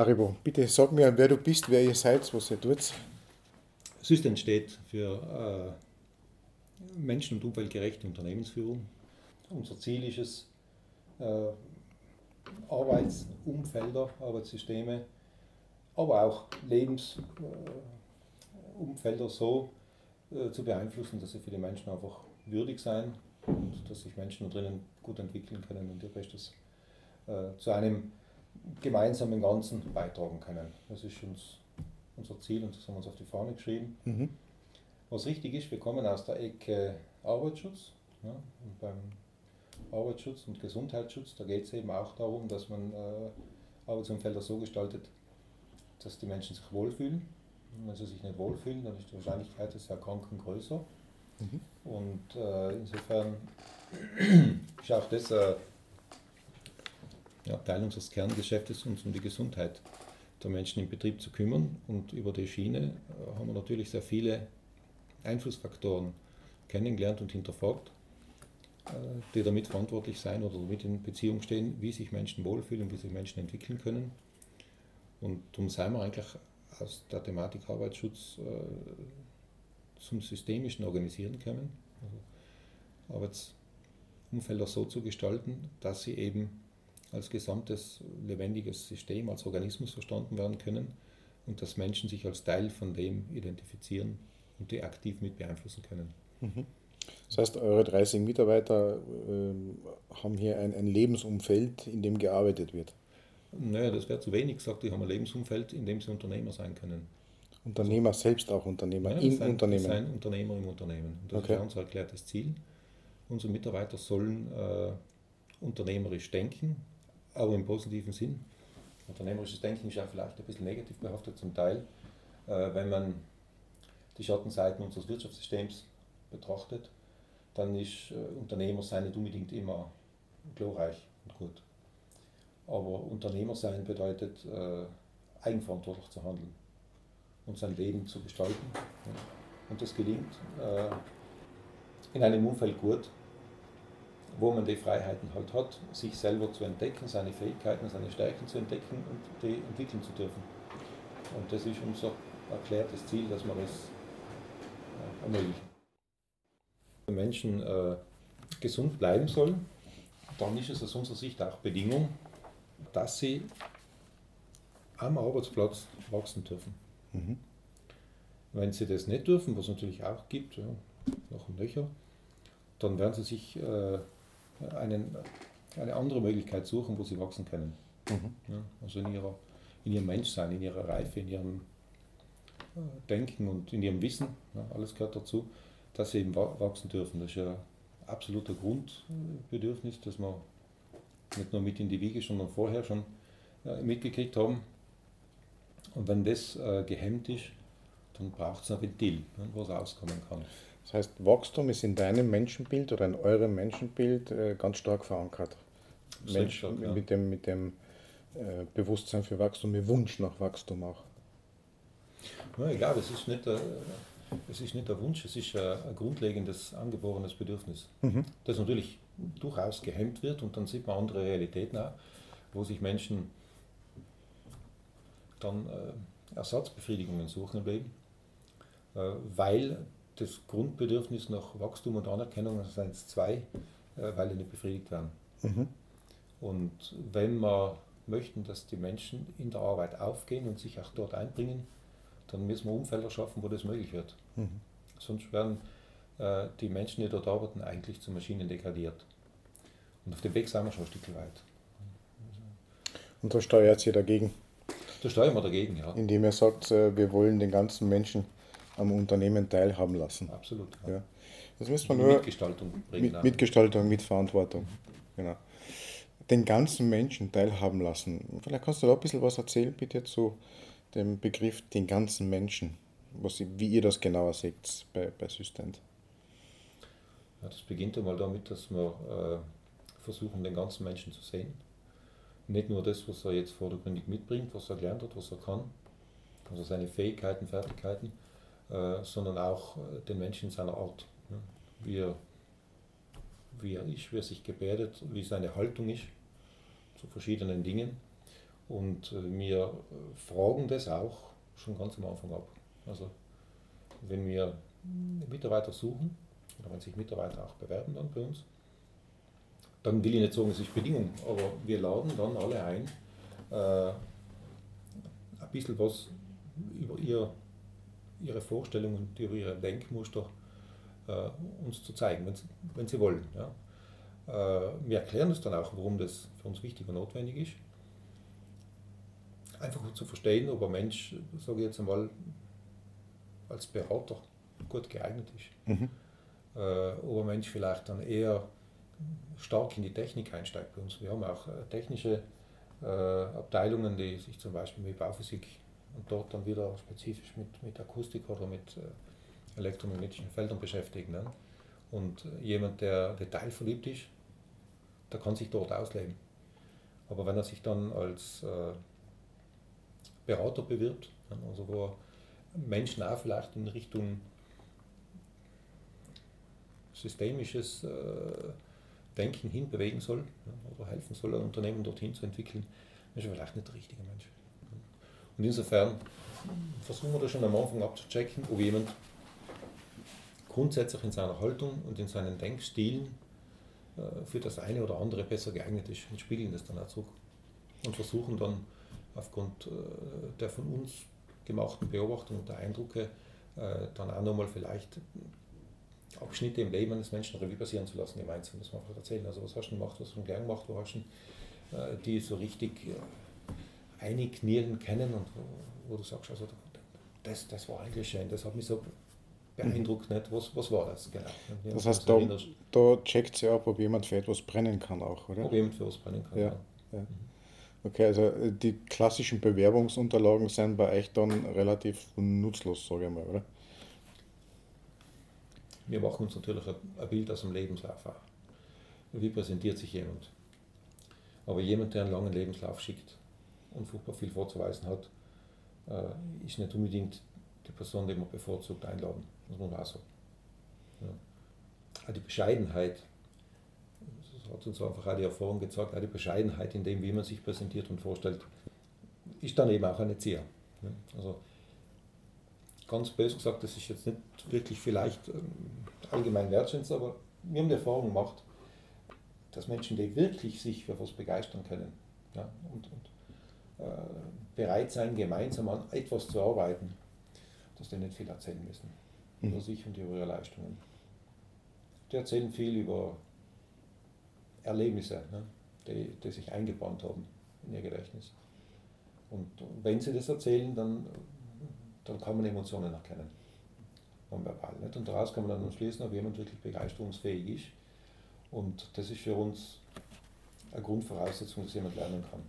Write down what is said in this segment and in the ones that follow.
Aribo, bitte sag mir, wer du bist, wer ihr seid, was ihr tut. System steht für äh, menschen- und umweltgerechte Unternehmensführung. Unser Ziel ist es, äh, Arbeitsumfelder, Arbeitssysteme, aber auch Lebensumfelder so äh, zu beeinflussen, dass sie für die Menschen einfach würdig sein und dass sich Menschen da drinnen gut entwickeln können und ihr Bestes äh, zu einem gemeinsamen Ganzen beitragen können. Das ist uns unser Ziel und das haben wir uns auf die Fahne geschrieben. Mhm. Was richtig ist, wir kommen aus der Ecke Arbeitsschutz. Ja, und beim Arbeitsschutz und Gesundheitsschutz, da geht es eben auch darum, dass man äh, Arbeitsumfelder so gestaltet, dass die Menschen sich wohlfühlen. Und wenn sie sich nicht wohlfühlen, dann ist die Wahrscheinlichkeit des Erkranken größer. Mhm. Und äh, insofern ist auch das äh, ja, Teil unseres Kerngeschäftes, uns um die Gesundheit der Menschen im Betrieb zu kümmern. Und über die Schiene äh, haben wir natürlich sehr viele Einflussfaktoren kennengelernt und hinterfragt, äh, die damit verantwortlich sein oder damit in Beziehung stehen, wie sich Menschen wohlfühlen, wie sich Menschen entwickeln können. Und darum sind wir eigentlich aus der Thematik Arbeitsschutz äh, zum systemischen Organisieren kommen. Also Arbeitsumfelder so zu gestalten, dass sie eben als gesamtes lebendiges System, als Organismus verstanden werden können und dass Menschen sich als Teil von dem identifizieren und die aktiv mit beeinflussen können. Mhm. Das heißt, eure 30 Mitarbeiter äh, haben hier ein, ein, Lebensumfeld, in dem gearbeitet wird. Naja, das wäre zu wenig gesagt. Die haben ein Lebensumfeld, in dem sie Unternehmer sein können. Unternehmer also, selbst auch Unternehmer ja, im sein, Unternehmen. Sein Unternehmer im Unternehmen. Und das okay. ist unser erklärtes Ziel. Unsere Mitarbeiter sollen äh, unternehmerisch denken, aber im positiven Sinn. Unternehmerisches Denken ist ja vielleicht ein bisschen negativ behaftet zum Teil, äh, wenn man die Schattenseiten unseres Wirtschaftssystems betrachtet, dann ist äh, Unternehmer sein nicht unbedingt immer glorreich und gut. Aber Unternehmer sein bedeutet, äh, eigenverantwortlich zu handeln und sein Leben zu gestalten. Und das gelingt in einem Umfeld gut, wo man die Freiheiten halt hat, sich selber zu entdecken, seine Fähigkeiten, seine Stärken zu entdecken und die entwickeln zu dürfen. Und das ist unser erklärtes Ziel, dass wir das äh, ermöglichen. Wenn Menschen äh, gesund bleiben sollen, dann ist es aus unserer Sicht auch Bedingung, dass sie am Arbeitsplatz wachsen dürfen. Mhm. Wenn sie das nicht dürfen, was es natürlich auch gibt, ja, noch und nöcher, dann werden sie sich äh, einen, eine andere Möglichkeit suchen, wo sie wachsen können. Mhm. Ja, also in, ihrer, in ihrem Menschsein, in ihrer Reife, in ihrem äh, Denken und in ihrem Wissen, ja, alles gehört dazu, dass sie eben wachsen dürfen. Das ist ja absoluter Grundbedürfnis, das wir nicht nur mit in die Wiege, sondern vorher schon äh, mitgekriegt haben. Und wenn das äh, gehemmt ist, dann braucht es ein Ventil, wo es auskommen kann. Das heißt, Wachstum ist in deinem Menschenbild oder in eurem Menschenbild äh, ganz stark verankert. Mensch, stark, ja. mit dem, mit dem äh, Bewusstsein für Wachstum, mit Wunsch nach Wachstum auch. Ja, ich glaube, es ist nicht der, es ist nicht der Wunsch, es ist ein, grundlegendes, angeborenes Bedürfnis, mhm. das natürlich durchaus gehemmt wird und dann sieht man andere Realitäten auch, wo sich Menschen dann äh, Ersatzbefriedigungen suchen im Leben, äh, weil das Grundbedürfnis nach Wachstum und Anerkennung, das sind zwei, äh, weil die nicht befriedigt werden. Mhm. Und wenn wir möchten, dass die Menschen in der Arbeit aufgehen und sich auch dort einbringen, dann müssen wir Umfelder schaffen, wo das möglich wird. Mhm. Sonst werden äh, die Menschen, die dort arbeiten, eigentlich zu Maschinen degradiert. Und auf dem Weg sind wir schon ein Stück weit. Und da steuert ihr dagegen? Da steuern wir dagegen, ja. Indem ihr sagt, äh, wir wollen den ganzen Menschen am Unternehmen teilhaben lassen. Absolut. Ja. ja. Das müssen wir nur Mitgestaltung bringen. Mit, Mitgestaltung, Mitverantwortung. Genau. Den ganzen Menschen teilhaben lassen. Vielleicht kannst du da ein bisschen was erzählen, bitte, zu dem Begriff den ganzen Menschen. Was, wie ihr das genauer seht bei, bei Systent. Ja, das beginnt einmal damit, dass wir äh, versuchen, den ganzen Menschen zu sehen. Nicht nur das, was er jetzt vordergründig mitbringt, was er gelernt hat, was er kann, also seine Fähigkeiten, Fertigkeiten, äh, sondern auch äh, den Menschen in seiner Art. Ne? Wie, er, wie er ist, wie er sich gebärdet, wie seine Haltung ist zu verschiedenen Dingen. Und äh, wir fragen das auch schon ganz am Anfang ab. Also wenn wir Mitarbeiter suchen, oder wenn sich Mitarbeiter auch bewerben dann bei uns, dann will ich nicht sagen, es ist Bedingung, aber wir laden dann alle ein, äh, ein bisschen was über ihr, ihre Vorstellungen, über ihre Denkmuster äh, uns zu zeigen, wenn sie, wenn sie wollen. Ja. Äh, wir erklären es dann auch, warum das für uns wichtig und notwendig ist. Einfach zu verstehen, ob ein Mensch, sage ich jetzt einmal, als Berater gut geeignet ist. Mhm. Äh, ob ein Mensch vielleicht dann eher stark in die Technik einsteigt bei uns. Wir haben auch äh, technische äh, Abteilungen, die sich zum Beispiel mit Bauphysik und dort dann wieder spezifisch mit, mit Akustik oder mit äh, elektromagnetischen Feldern beschäftigen. Ne? Und äh, jemand, der detailverliebt ist, der kann sich dort ausleben. Aber wenn er sich dann als äh, Berater bewirbt, ne? also wo er Menschen auch vielleicht in Richtung systemisches äh, Denken hinbewegen soll ja, oder helfen soll, ein Unternehmen dorthin zu entwickeln, ist er vielleicht nicht der richtige Mensch. Und insofern versuchen wir da schon am Anfang abzuchecken, ob jemand grundsätzlich in seiner Haltung und in seinen Denkstilen äh, für das eine oder andere besser geeignet ist und spiegeln das dann auch zurück. Und versuchen dann aufgrund äh, der von uns gemachten Beobachtungen und der Eindrücke äh, dann auch nochmal vielleicht Abschnitte im Leben eines Menschen Revue passieren zu lassen, gemeinsam, das man einfach erzählen. Also was hast du gemacht, was hast du gern gemacht, wo hast du die so richtig einknien kennen und wo, wo, du sagst, also das, das war eigentlich schön, das hat mich so beeindruckt, mhm. nicht? Was, was war das genau? Das heißt, da, da checkt sie ab, ob jemand für etwas brennen kann auch, oder? Ob jemand für was brennen kann, ja. ja. ja. Mhm. Okay, also äh, die klassischen Bewerbungsunterlagen sind bei euch dann relativ nutzlos, sage ich mal, oder? wir machen uns natürlich ein Bild aus dem Lebenslauf auch. Wie präsentiert sich jemand? Aber jemand, der einen langen Lebenslauf schickt und furchtbar viel vorzuweisen hat, äh, ist nicht unbedingt die Person, die man bevorzugt einladen. Das muss man auch sagen. Ja. Die Bescheidenheit, das hat uns einfach auch die Erfahrung gezeigt, auch die Bescheidenheit in dem, wie man sich präsentiert und vorstellt, ist dann eben auch ein Erzieher. Also ganz böse gesagt, das ist jetzt nicht wirklich vielleicht ähm, allgemein wertschätzend, aber wir haben die Erfahrung gemacht, dass Menschen, die wirklich sich für was begeistern können ja, und, und bereit sein, gemeinsam an etwas zu arbeiten, dass die nicht viel erzählen müssen mhm. über sich und über ihre Leistungen. Die erzählen viel über Erlebnisse, ne, die, die sich eingebaut haben in ihr Gedächtnis. Und wenn sie das erzählen, dann dann kann man Emotionen erkennen. Nonverbal. Nicht? Und daraus kann man dann schließen, ob jemand wirklich begeisterungsfähig ist. Und das ist für uns eine Grundvoraussetzung, dass jemand lernen kann.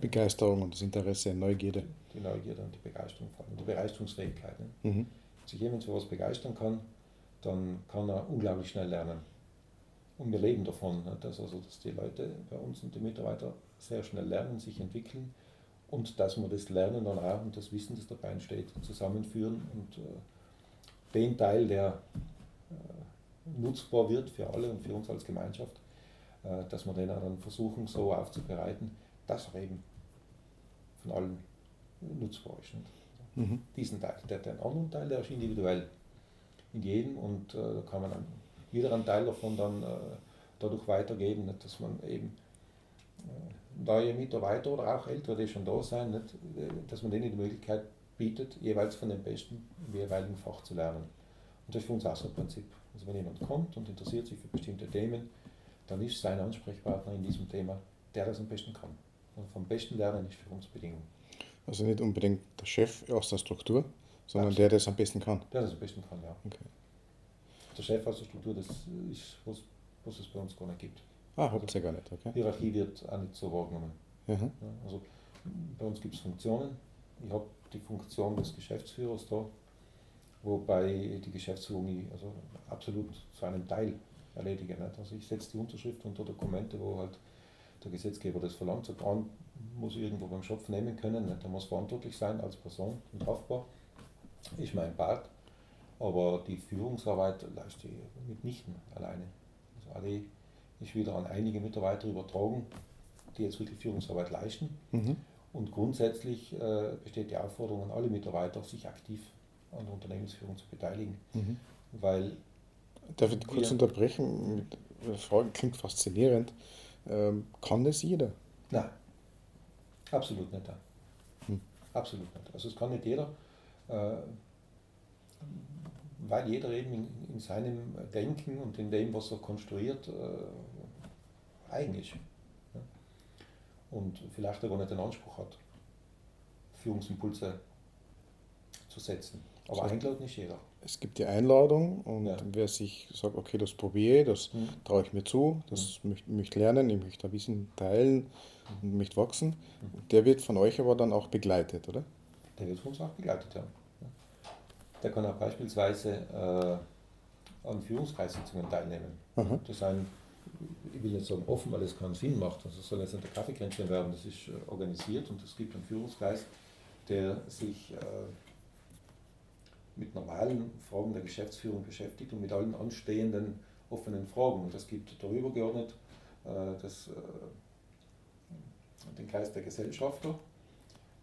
Begeisterung und das Interesse, Neugierde. Die Neugierde und die Begeisterung und die Begeisterungsfähigkeit. Ne? Mhm. Wenn sich jemand für was begeistern kann, dann kann er unglaublich schnell lernen. Und wir leben davon, ne? dass, also, dass die Leute bei uns und die Mitarbeiter sehr schnell lernen, sich entwickeln und dass wir das Lernen dann auch und das Wissen, das dabei entsteht, zusammenführen und äh, den Teil, der äh, nutzbar wird für alle und für uns als Gemeinschaft, äh, dass wir den dann versuchen so aufzubereiten, dass er eben von allen nutzbar ist. Mhm. Diesen Teil. Der, den anderen Teil, der ist individuell in jedem und äh, da kann man dann wieder einen Teil davon dann äh, dadurch weitergeben, dass man eben äh, neue Mitarbeiter oder auch Ältere, die schon da sind, nicht, dass man denen die Möglichkeit bietet, jeweils von dem Besten im jeweiligen Fach zu lernen. Und das ist für uns auch so ein Prinzip. Also wenn jemand kommt und interessiert sich für bestimmte Themen, dann ist sein Ansprechpartner in diesem Thema, der das am besten kann. Und vom besten Lernen ist für uns Bedingung. Also nicht unbedingt der Chef aus der Struktur, sondern Absolut. der, der es am besten kann. Der das am besten kann, ja. Okay. Der Chef aus der Struktur, das ist, was, was es bei uns gar nicht gibt. Ah, habt ihr gar nicht, okay. Hierarchie wird auch nicht so wahrgenommen. Mhm. Also bei uns gibt es Funktionen. Ich habe die Funktion des Geschäftsführers da, wobei die Geschäftsführung ich also absolut zu einem Teil erledige. Nicht? Also ich setze die Unterschrift unter Dokumente, wo halt der Gesetzgeber das verlangt. Sagt, an muss ich irgendwo beim Schopf nehmen können, nicht? er muss verantwortlich sein als Person und haftbar. Ist mein Part. Aber die Führungsarbeit leiste ich mitnichten alleine. Also alle ist wieder an einige Mitarbeiter übertragen, die jetzt wirklich Führungsarbeit leisten. Mhm. Und grundsätzlich äh, besteht die Aufforderung an alle Mitarbeiter, sich aktiv an der Unternehmensführung zu beteiligen. Mhm. Weil Darf ich kurz unterbrechen? Mit der Frage klingt faszinierend. Ähm, kann das jeder? Nein, absolut nicht. Hm. Absolut nicht. Also es kann nicht jeder, äh, weil jeder eben in, in, seinem Denken und in dem, was er konstruiert, äh, eigen ist. Ja? Und vielleicht aber nicht den Anspruch hat, Führungsimpulse zu setzen. Aber so. eingeladen ist jeder. Es gibt die Einladung und ja. wer sich sagt, okay, das probiere ich, das mhm. traue ich mir zu, das mhm. möchte, möchte lernen, ich möchte ein Wissen teilen mhm. und möchte wachsen, mhm. der wird von euch aber dann auch begleitet, oder? Der wird von uns auch begleitet, ja. Der kann auch beispielsweise äh, an Führungskreissitzungen teilnehmen. Mhm. Das ein, ich will nicht sagen offen, weil das keinen Sinn macht. Also soll jetzt nicht der Kaffeekränzchen werden, das ist äh, organisiert und es gibt einen Führungskreis, der sich äh, mit normalen Fragen der Geschäftsführung beschäftigt und mit allen anstehenden offenen Fragen. Und es gibt darüber geordnet äh, das, äh, den Kreis der Gesellschafter,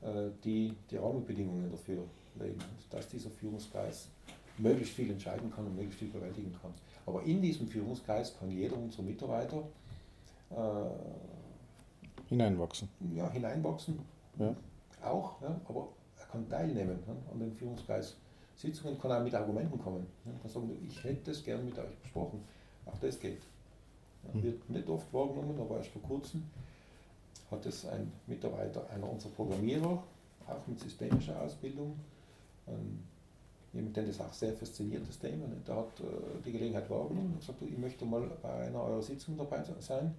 äh, die die Rahmenbedingungen dafür legen. Und dass dieser Führungskreis möglichst viel entscheiden kann und möglichst viel bewältigen kann. Aber in diesem Führungskreis kann jeder unserer Mitarbeiter hineinwachsen. Ja, hineinwachsen. Ja. Auch, ja, aber er kann teilnehmen ja, an dem Führungskreis Sitzungen kann auch mit Argumenten kommen. Kann sagen, ich hätte das gerne mit euch besprochen. Auch das geht. Hm. Wird nicht oft wahrgenommen, aber erst vor kurzem hat es ein Mitarbeiter, einer unserer Programmierer, auch mit systemischer Ausbildung, ähm, jemand, den das auch sehr fasziniert, das Thema, ne? der hat äh, die Gelegenheit wahrgenommen und gesagt, ich möchte mal bei einer eurer Sitzungen dabei sein,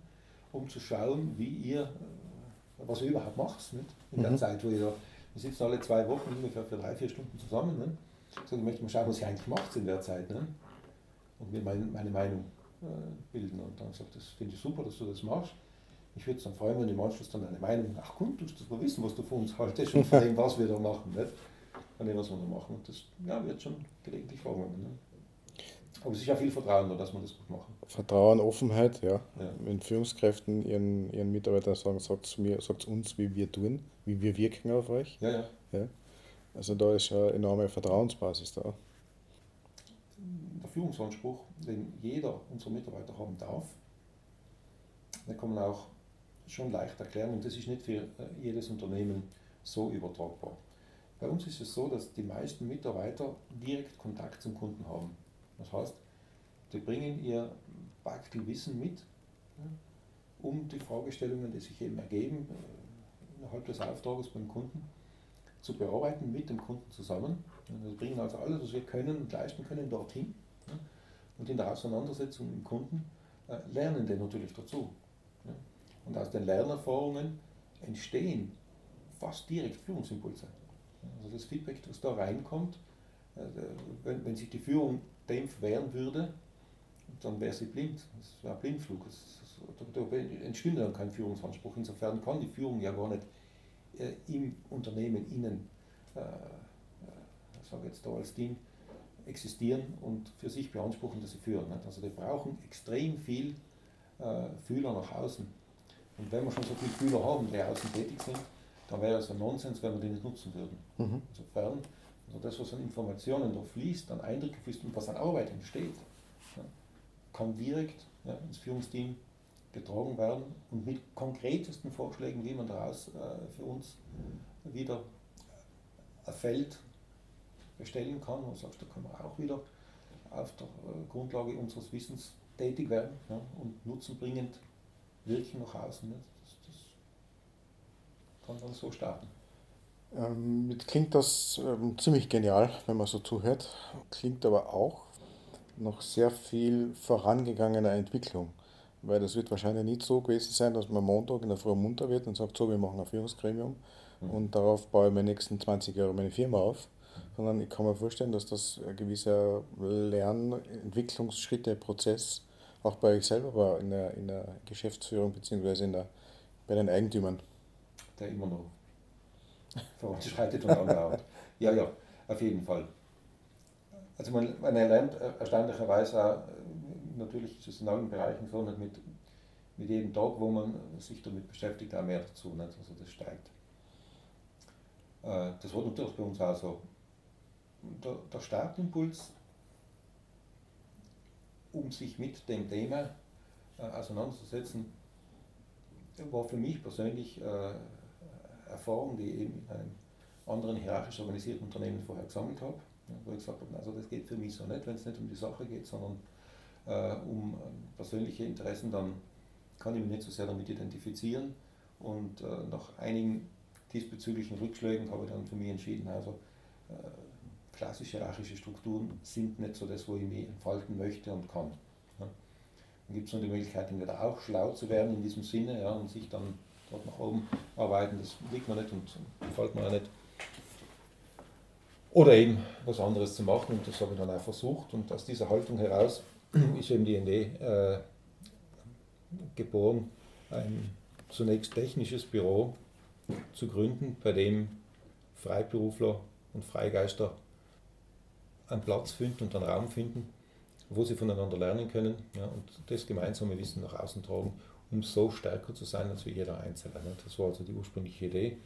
um zu schauen, wie ihr, äh, was ihr überhaupt macht, nicht? in der mhm. Zeit, wo ihr, wir sitzen alle zwei Wochen ungefähr für drei, vier Stunden zusammen. Nicht? So, ich möchte mal schauen, was sie eigentlich macht in der Zeit. Ne? Und mir meine, meine Meinung äh, bilden. Und dann sagt, das finde ich super, dass du das machst. Ich würde es dann freuen, wenn im Anschluss dann eine Meinung, ach komm, du musst mal wissen, was du von uns haltest und von dem, was wir da machen. Nicht? Von dem, was wir da machen. Und das ja, wird schon gelegentlich wahrgenommen. Ne? Aber es ist ja viel Vertrauen da, dass man das gut machen. Vertrauen, Offenheit, ja. ja. Wenn Führungskräften ihren, ihren Mitarbeitern sagen, sagt es mir, sagt uns, wie wir tun, wie wir wirken auf euch. Ja, ja. ja. Also da ist eine enorme Vertrauensbasis da. Der Führungsanspruch, den jeder unserer Mitarbeiter haben darf, den kann man auch schon leicht erklären und das ist nicht für äh, jedes Unternehmen so übertragbar. Bei uns ist es so, dass die meisten Mitarbeiter direkt Kontakt zum Kunden haben. Das heißt, die bringen ihr Wissen mit, um die Fragestellungen, die sich eben ergeben, äh, innerhalb des Auftrages beim Kunden, zu bearbeiten mit dem Kunden zusammen. Wir bringen also alles, was wir können und leisten können, dorthin. Und in der Auseinandersetzung mit dem Kunden äh, lernen die natürlich dazu. Und aus den Lernerfahrungen entstehen fast direkt Führungsimpulse. Also das Feedback, das da reinkommt, äh, wenn, sich die Führung dem verwehren würde, dann wäre sie blind. Das wäre ein Blindflug. Das, das, da entstünde dann kein Führungsanspruch. Insofern kann die Führung ja gar nicht im Unternehmen innen, äh, äh, ich sage jetzt da als Team, existieren und für sich beanspruchen, dass sie führen. Nicht? Also die brauchen extrem viel äh, Fühler nach außen. Und wenn wir schon so viele Fühler haben, die außen tätig sind, dann wäre es ein Nonsens, wenn wir die nicht nutzen würden. Mhm. Insofern, also das, was an Informationen da fließt, an Eindrücke fließt und was an Arbeit entsteht, ja, kann direkt ja, ins Führungsteam getragen werden und mit konkretesten Vorschlägen, wie man daraus äh, für uns wieder ein Feld bestellen kann. Und sagst, da können wir auch wieder auf der äh, Grundlage unseres Wissens tätig werden ja, und nutzenbringend wirken nach außen. Ne? Das, das kann dann so starten. Ähm, jetzt klingt das ähm, ziemlich genial, wenn man so zuhört, klingt aber auch noch sehr viel vorangegangener Entwicklung. Weil das wird wahrscheinlich nicht so gewesen sein, dass man Montag in der Früh munter wird und sagt, so, wir machen ein Führungsgremium mhm. und darauf baue ich meine nächsten 20 Jahre meine Firma auf. Sondern ich kann mir vorstellen, dass das ein gewisser Lern-, Entwicklungsschritte, Prozess auch bei euch selber war in der, in der Geschäftsführung bzw. bei den Eigentümern. Der immer noch voranschreitet und andauert. Ja, ja, auf jeden Fall. Also man, man lernt erstaunlicherweise auch natürlich ist es in allen Bereichen so, nicht mit, mit jedem Tag, wo man sich damit beschäftigt, auch mehr dazu. Nicht? Also das steigt. Äh, das war natürlich bei uns auch so. Der, der Startimpuls, um sich mit dem Thema äh, auseinanderzusetzen, war für mich persönlich äh, Erfahrung, die ich eben in einem anderen hierarchisch organisierten Unternehmen vorher gesammelt habe, wo ich gesagt habe, also das geht für mich so nicht, wenn es nicht um die Sache geht, sondern äh, um persönliche Interessen, dann kann ich mich nicht so sehr damit identifizieren. Und äh, nach einigen diesbezüglichen Rückschlägen habe ich dann für mich entschieden, also äh, klassische hierarchische Strukturen sind nicht so das, wo ich mich entfalten möchte und kann. Ja. Dann gibt es noch die Möglichkeit, entweder auch schlau zu werden in diesem Sinne ja, und sich dann dort nach oben arbeiten, das liegt mir nicht und gefällt mir auch nicht. Oder eben was anderes zu machen und das habe ich dann auch versucht und aus dieser Haltung heraus ist eben die ND äh, geboren, ein zunächst technisches Büro zu gründen, bei dem Freiberufler und Freigeister einen Platz finden und einen Raum finden, wo sie voneinander lernen können ja, und das gemeinsame Wissen nach außen tragen, um so stärker zu sein als wie jeder Einzelne. Ne. Das war also die ursprüngliche Idee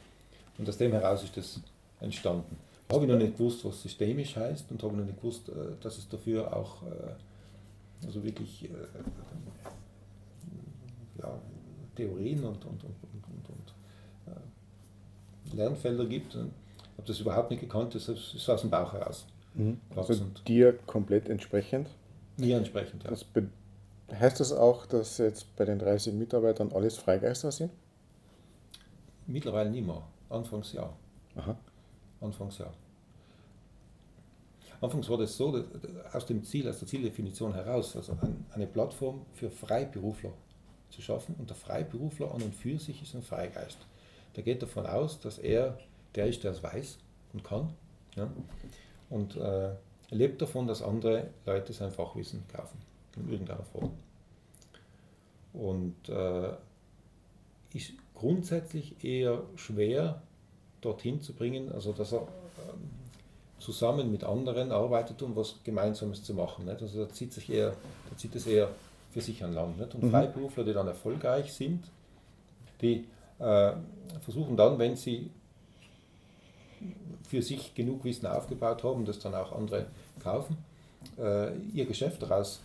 und aus dem heraus ist das entstanden. Habe ich noch nicht gewusst, was systemisch heißt und habe noch nicht gewusst, äh, dass es dafür auch äh, also wirklich äh, ja, Theorien und, und, und, und, und Lernfelder gibt. Ich habe das überhaupt nicht gekannt, das ist aus dem Bauch heraus. Mhm. Also dir komplett entsprechend? Mir entsprechend, ja. Das heißt das auch, dass jetzt bei den 30 Mitarbeitern alles Freigeister sind? Mittlerweile nicht mehr. Anfangs ja. Aha. Anfangs ja. Anfangs war das so, aus dem Ziel, aus der Zieldefinition heraus, also eine Plattform für Freiberufler zu schaffen. Und der Freiberufler an und für sich ist ein Freigeist. Der geht davon aus, dass er der ist, der es weiß und kann. Ja? Und äh, lebt davon, dass andere Leute sein Fachwissen kaufen, in irgendeiner Form. Und äh, ist grundsätzlich eher schwer dorthin zu bringen, also dass er ähm, zusammen mit anderen arbeitet, um was Gemeinsames zu machen. Nicht? Also da zieht, sich eher, da zieht es eher für sich an Land. Nicht? Und mhm. Freiberufler, die dann erfolgreich sind, die äh, versuchen dann, wenn sie für sich genug Wissen aufgebaut haben, das dann auch andere kaufen, äh, ihr Geschäft daraus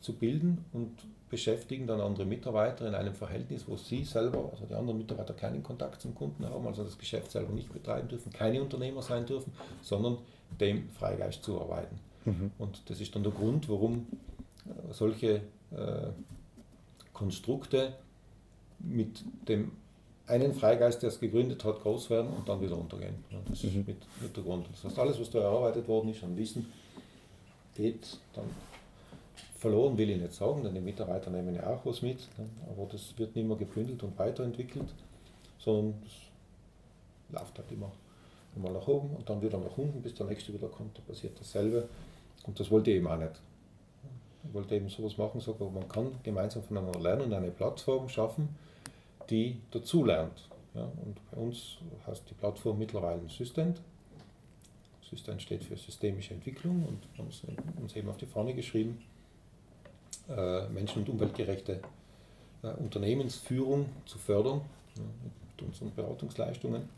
zu bilden und beschäftigen dann andere Mitarbeiter in einem Verhältnis, wo sie selber, also die anderen Mitarbeiter keinen Kontakt zum Kunden haben, also das Geschäft selber nicht betreiben dürfen, keine Unternehmer sein dürfen, sondern dem Freigeist zuarbeiten. Mhm. Und das ist dann der Grund, warum äh, solche äh, Konstrukte mit dem einen Freigeist, der es gegründet hat, groß werden und dann wieder untergehen. Das ist mhm. mit, mit der Grund. Das heißt, alles, was da erarbeitet worden ist an Wissen, geht dann verloren, will ich nicht sagen, denn die Mitarbeiter nehmen ja auch was mit, ne? aber das wird nicht mehr gebündelt und weiterentwickelt, sondern es läuft halt immer mal nach oben und dann wieder nach unten, bis der nächste wieder kommt, da passiert dasselbe. Und das wollte ich eben auch nicht. Ich wollte eben sowas machen, so, man kann gemeinsam voneinander lernen und eine Plattform schaffen, die dazulernt. Ja, und bei uns heißt die Plattform mittlerweile Systent. Systent steht für systemische Entwicklung und wir haben uns eben auf die Fahne geschrieben, äh, menschen- und umweltgerechte äh, Unternehmensführung zu fördern ja, mit unseren Beratungsleistungen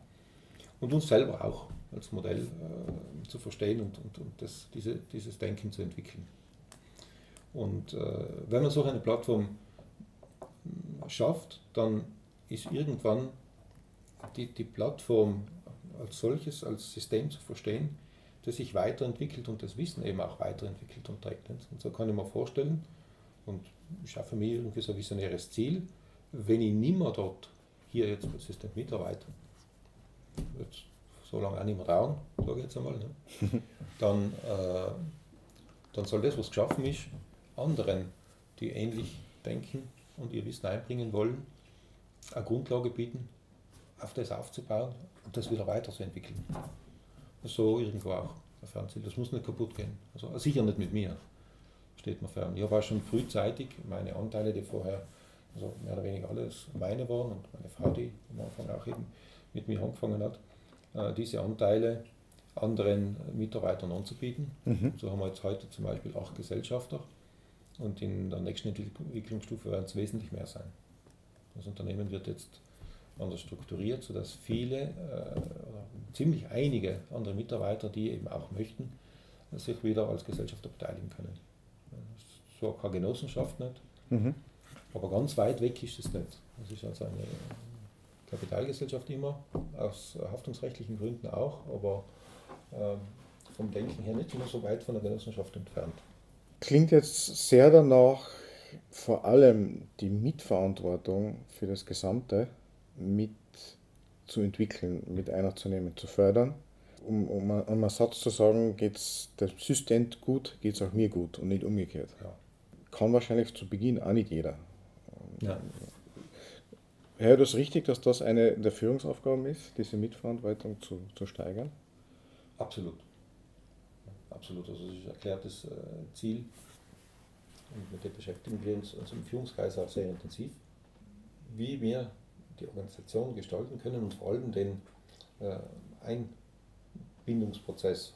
und uns selber auch als Modell äh, zu verstehen und, und, und das, diese, dieses Denken zu entwickeln. Und äh, wenn man so eine Plattform hm, schafft, dann ist irgendwann die, die Plattform als solches, als System zu verstehen, das sich weiterentwickelt und das Wissen eben auch weiterentwickelt und trägt. Und so kann ich mir vorstellen, und ich schaffe mir irgendwie so ein visionäres Ziel, wenn ich nimmer dort hier jetzt als System mitarbeite, wird so lange auch nicht mehr dauern, sage ich jetzt einmal, ne? dann, äh, dann soll das, was geschaffen ist, anderen, die ähnlich denken und ihr Wissen einbringen wollen, eine Grundlage bieten, auf das aufzubauen und das wieder weiterzuentwickeln. So irgendwo auch. Das muss nicht kaputt gehen. Also sicher nicht mit mir, steht mir fern. Ich habe auch schon frühzeitig meine Anteile, die vorher also mehr oder weniger alles meine waren und meine Frau, die am Anfang auch eben mit mir angefangen hat, äh, diese Anteile anderen Mitarbeitern anzubieten. Mhm. So haben wir jetzt heute zum Beispiel acht Gesellschafter und in der nächsten Entwicklungsstufe werden es wesentlich mehr sein. Das Unternehmen wird jetzt anders strukturiert, sodass viele, äh, ziemlich einige andere Mitarbeiter, die eben auch möchten, sich wieder als Gesellschafter beteiligen können. So keine Genossenschaft nicht, mhm. aber ganz weit weg ist es nicht. Es ist also eine Kapitalgesellschaft immer, aus haftungsrechtlichen Gründen auch, aber äh, vom Denken her nicht immer so weit von der Genossenschaft entfernt. Klingt jetzt sehr danach, vor allem die Mitverantwortung für das Gesamte mit zu entwickeln, mit einzunehmen, zu fördern. Um, um, um einen Satz zu sagen, geht es dem System gut, geht es auch mir gut und nicht umgekehrt. Ja. Kann wahrscheinlich zu Beginn auch nicht jeder. Ja. Wäre das richtig, dass das eine der Führungsaufgaben ist, diese Mitverantwortung zu, zu steigern? Absolut. Absolut. Also das ist ein erklärtes äh, Ziel. Und mit dem beschäftigen wir uns also im Führungskreis auch sehr intensiv, wie wir die Organisation gestalten können und vor allem den äh, Einbindungsprozess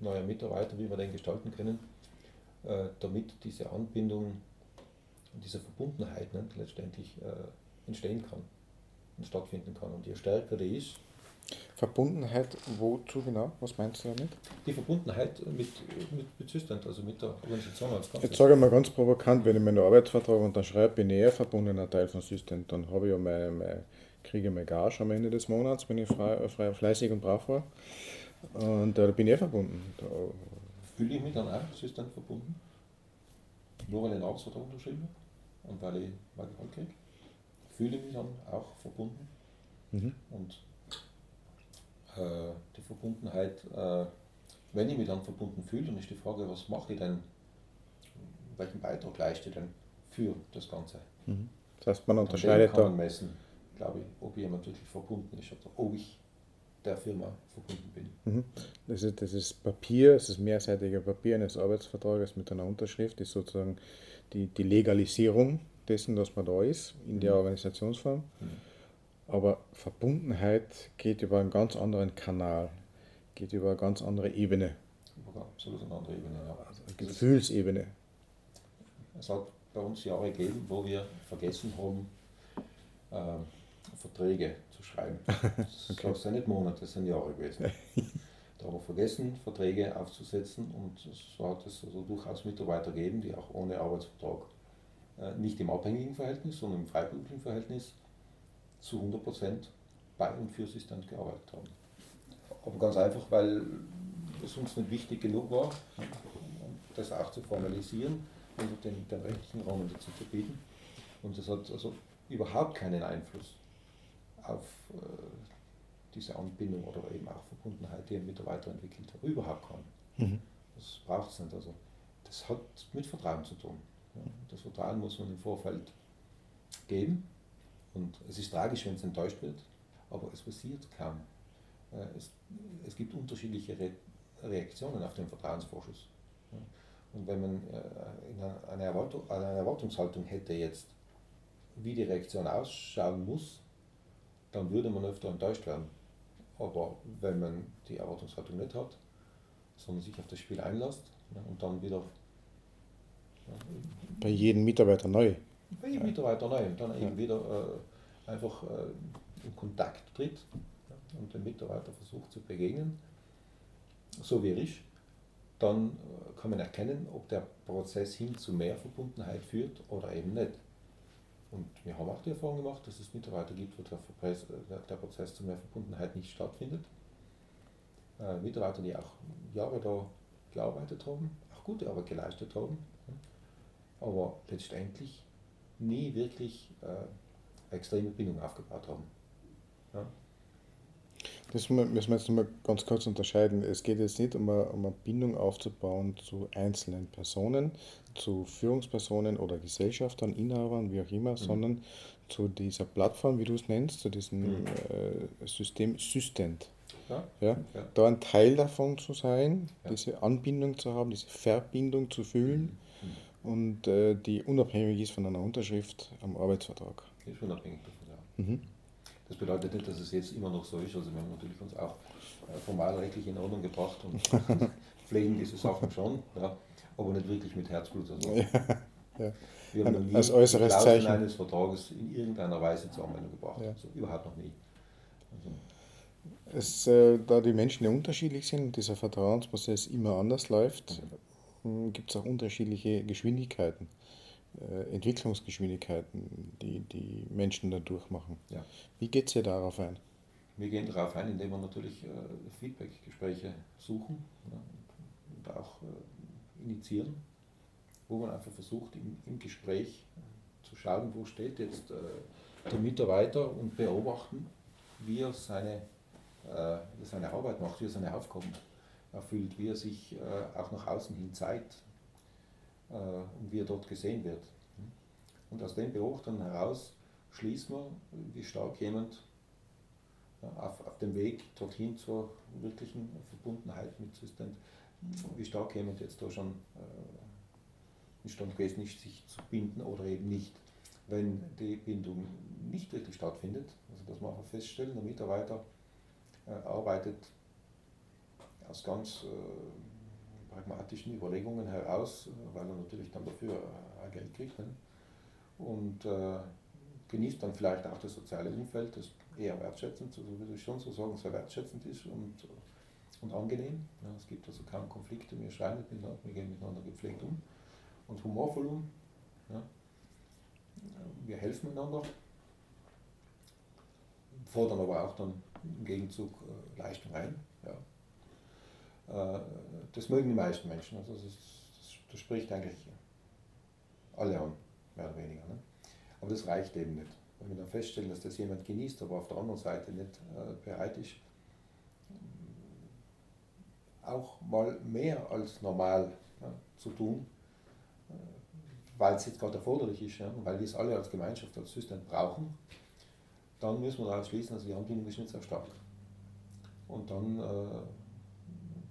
neuer Mitarbeiter, wie wir den gestalten können, äh, damit diese Anbindung, diese Verbundenheit ne, letztendlich äh, entstehen kann und stattfinden kann. Und je stärker die ist, Verbundenheit, wozu genau? Was meinst du damit? Die Verbundenheit mit, mit, mit Systent, also mit der Organisation als Ganzes. Jetzt sage ich mal ganz provokant, wenn ich meinen Arbeitsvertrag unterschreibe, bin ich eher verbundener Teil von Systent, dann habe ich ja meine, meine, kriege ich meine Gage am Ende des Monats, wenn ich frei, frei, fleißig und brav war. Und da bin ich eh verbunden. Da Fühle ich mich dann auch Systent verbunden? Nur weil ich einen Arbeitsvertrag unterschrieben habe und weil ich mein Gehalt kriege? Fühle ich mich dann auch verbunden? Mhm. Und äh, die Verbundenheit, äh, wenn ich mich dann verbunden fühle, dann ist die Frage, was mache ich denn, welchen Beitrag leiste ich denn für das Ganze? Mhm. Das heißt, man unterscheidet kann man messen, glaube ich, ob jemand wirklich verbunden ist oder ob ich der Firma verbunden bin. Mhm. Das, ist, das ist Papier, das ist mehrseitige Papier eines Arbeitsvertrages mit einer Unterschrift, ist sozusagen die, die Legalisierung dessen, dass man da ist, in der mhm. Organisationsform. Mhm. Aber Verbundenheit geht über einen ganz anderen Kanal, geht über eine ganz andere Ebene. Absolut eine andere Ebene, ja. Also Gefühlsebene. Es hat bei uns Jahre gegeben, wo wir vergessen haben, äh, Verträge zu schreiben. Das okay. sind nicht Monate, das sind Jahre gewesen. da haben wir vergessen, Verträge aufzusetzen und so hat es also durchaus Mitarbeiter gegeben, die auch ohne Arbeitsvertrag, äh, nicht im abhängigen Verhältnis, sondern im freiberuflichen Verhältnis, zu 100% bei und für Assistent gearbeitet haben. Aber ganz einfach, weil es uns nicht wichtig genug war, das auch zu formalisieren und den, den rechtlichen Rahmen dazu zu bieten. Und das hat also überhaupt keinen Einfluss auf äh, diese Anbindung oder eben auch Verbundenheit, die ein Mitarbeiter entwickelt. Überhaupt keinen. Mhm. Das braucht es nicht. Also das hat mit Vertrauen zu tun. Das Vertrauen muss man im Vorfeld geben und es ist tragisch, wenn es enttäuscht wird, aber es passiert kaum. Äh, es, es gibt unterschiedliche Re Reaktionen auf den Vertrauensvorschuss. Und wenn man äh, eine, Erwartung, eine Erwartungshaltung hätte jetzt, wie die Reaktion ausschauen muss, dann würde man öfter enttäuscht werden. Aber wenn man die Erwartungshaltung nicht hat, sondern sich auf das Spiel einlässt und dann wieder. Bei jedem Mitarbeiter neu bei jedem Mitarbeiter neu und dann eben wieder äh, einfach äh, in Kontakt tritt ja, und dem Mitarbeiter versucht zu begegnen, so wie er ist, dann äh, kann man erkennen, ob der Prozess hin zu mehr Verbundenheit führt oder eben nicht. Und wir haben auch die Erfahrung gemacht, dass es Mitarbeiter gibt, wo der, Prozess, der Prozess zu mehr Verbundenheit nicht stattfindet. Äh, Mitarbeiter, die auch Jahre da gearbeitet haben, auch gute Arbeit geleistet haben, aber letztendlich nie wirklich äh, extreme Bindung aufgebaut haben. Ja. Das müssen wir jetzt mal ganz kurz unterscheiden. Es geht jetzt nicht um eine, um eine Bindung aufzubauen zu einzelnen Personen, zu Führungspersonen oder Gesellschaftern, Inhabern, wie auch immer, mhm. sondern zu dieser Plattform, wie du es nennst, zu diesem mhm. äh, System Systent. Ja, ja, ja, Da ein Teil davon zu sein, ja. diese Anbindung zu haben, diese Verbindung zu fühlen. Mhm und äh, die unabhängig ist von einer Unterschrift am Arbeitsvertrag. Ist unabhängig davon, ja. Mhm. Das bedeutet nicht, dass es jetzt immer noch so ist. Also wir haben natürlich uns auch äh, formalrechtlich in Ordnung gebracht und pflegen diese Sachen schon, ja, aber nicht wirklich mit Herzblut. Also, ja, ja. Wir haben nie als äußeres die Zeichen eines Vertrages in irgendeiner Weise zur Anwendung gebracht. Ja. Also überhaupt noch nie. Also, Es, äh, da die Menschen ja unterschiedlich sind und dieser Vertrauensprozess immer anders läuft, hm, gibt es auch unterschiedliche Geschwindigkeiten, Entwicklungsgeschwindigkeiten, die die Menschen da durchmachen. Ja. Wie geht es ihr darauf ein? Wir gehen darauf ein, indem wir natürlich äh, Feedback-Gespräche suchen ja, und auch äh, initiieren, wo man einfach versucht, im, im Gespräch zu schauen, wo steht jetzt äh, der Mitarbeiter und beobachten, wie er seine, äh, seine Arbeit macht, wie er seine Aufgaben erfüllt, wie er sich äh, auch nach außen hin zeigt äh, und wie er dort gesehen wird. Und aus den Beobachtungen heraus schließen wir, wie stark jemand auf, auf dem Weg dorthin zur wirklichen Verbundenheit mit System, wie stark jemand jetzt da schon äh, gewesen ist, sich zu binden oder eben nicht. Wenn die Bindung nicht wirklich stattfindet, also dass wir einfach feststellen, der Mitarbeiter äh, arbeitet aus ganz äh, pragmatischen Überlegungen heraus, weil er natürlich dann dafür äh, Geld kriegt ne? und äh, genießt dann vielleicht auch das soziale Umfeld, das eher wertschätzend, also würde ich schon so sagen, sehr wertschätzend ist und, und angenehm. Ja, es gibt also kaum Konflikte, wir schreien miteinander, wir gehen miteinander gepflegt um und humorvoll um. Ja. Wir helfen einander, fordern aber auch dann im Gegenzug äh, Leistung ein. Äh, das mögen die meisten Menschen, also das, das, das spricht eigentlich alle an, mehr oder weniger. Ne? Aber das reicht eben nicht. Wenn wir dann feststellen, dass das jemand genießt, aber auf der anderen Seite nicht äh, bereit ist, auch mal mehr als normal ja, zu tun, äh, weil es jetzt gerade erforderlich ist, ja, weil wir es alle als Gemeinschaft, als System brauchen, dann müssen wir daraus schließen, also die Anbindung ist nicht so stark. Und dann äh,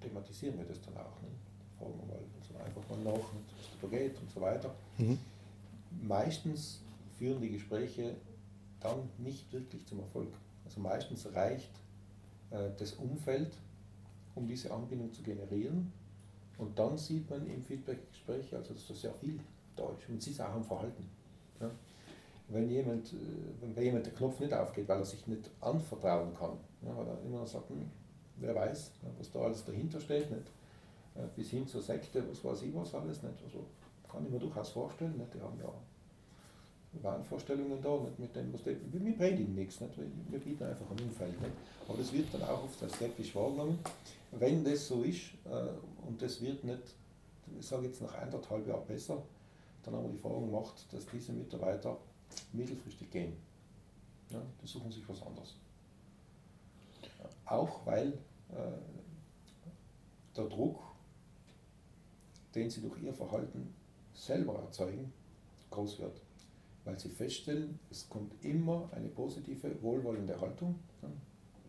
thematisieren wir das dann auch. Ne? Fragen wir mal also einfach mal nach, was da geht und so weiter. Mhm. Meistens führen die Gespräche dann nicht wirklich zum Erfolg. Also meistens reicht äh, das Umfeld, um diese Anbindung zu generieren. Und dann sieht man im Feedback-Gespräch, also dass da sehr viel da ist. Und sie ist auch am Verhalten. Ja. Wenn, jemand, äh, wenn jemand der Knopf nicht aufgeht, weil er sich nicht anvertrauen kann, ja, weil er immer sagt, hm, wer weiß, was da alles dahinter steht, nicht? Äh, bis hin zur Sekte, was weiß ich was alles, nicht? Also kann ich mir durchaus vorstellen, nicht? die haben ja Wahnvorstellungen da, nicht mit dem, was die, wir predigen nichts, nicht? wir bieten einfach ein Umfeld. Nicht? Aber das wird dann auch oft als skeptisch wahrgenommen. Wenn das so ist äh, und das wird nicht, ich sage jetzt nach anderthalb Jahren besser, dann haben wir die Erfahrung gemacht, dass diese Mitarbeiter mittelfristig gehen. Ja, die suchen sich was anderes. Auch weil der Druck, den sie durch ihr Verhalten selber erzeugen, groß wird weil sie feststellen, es kommt immer eine positive, wohlwollende Haltung.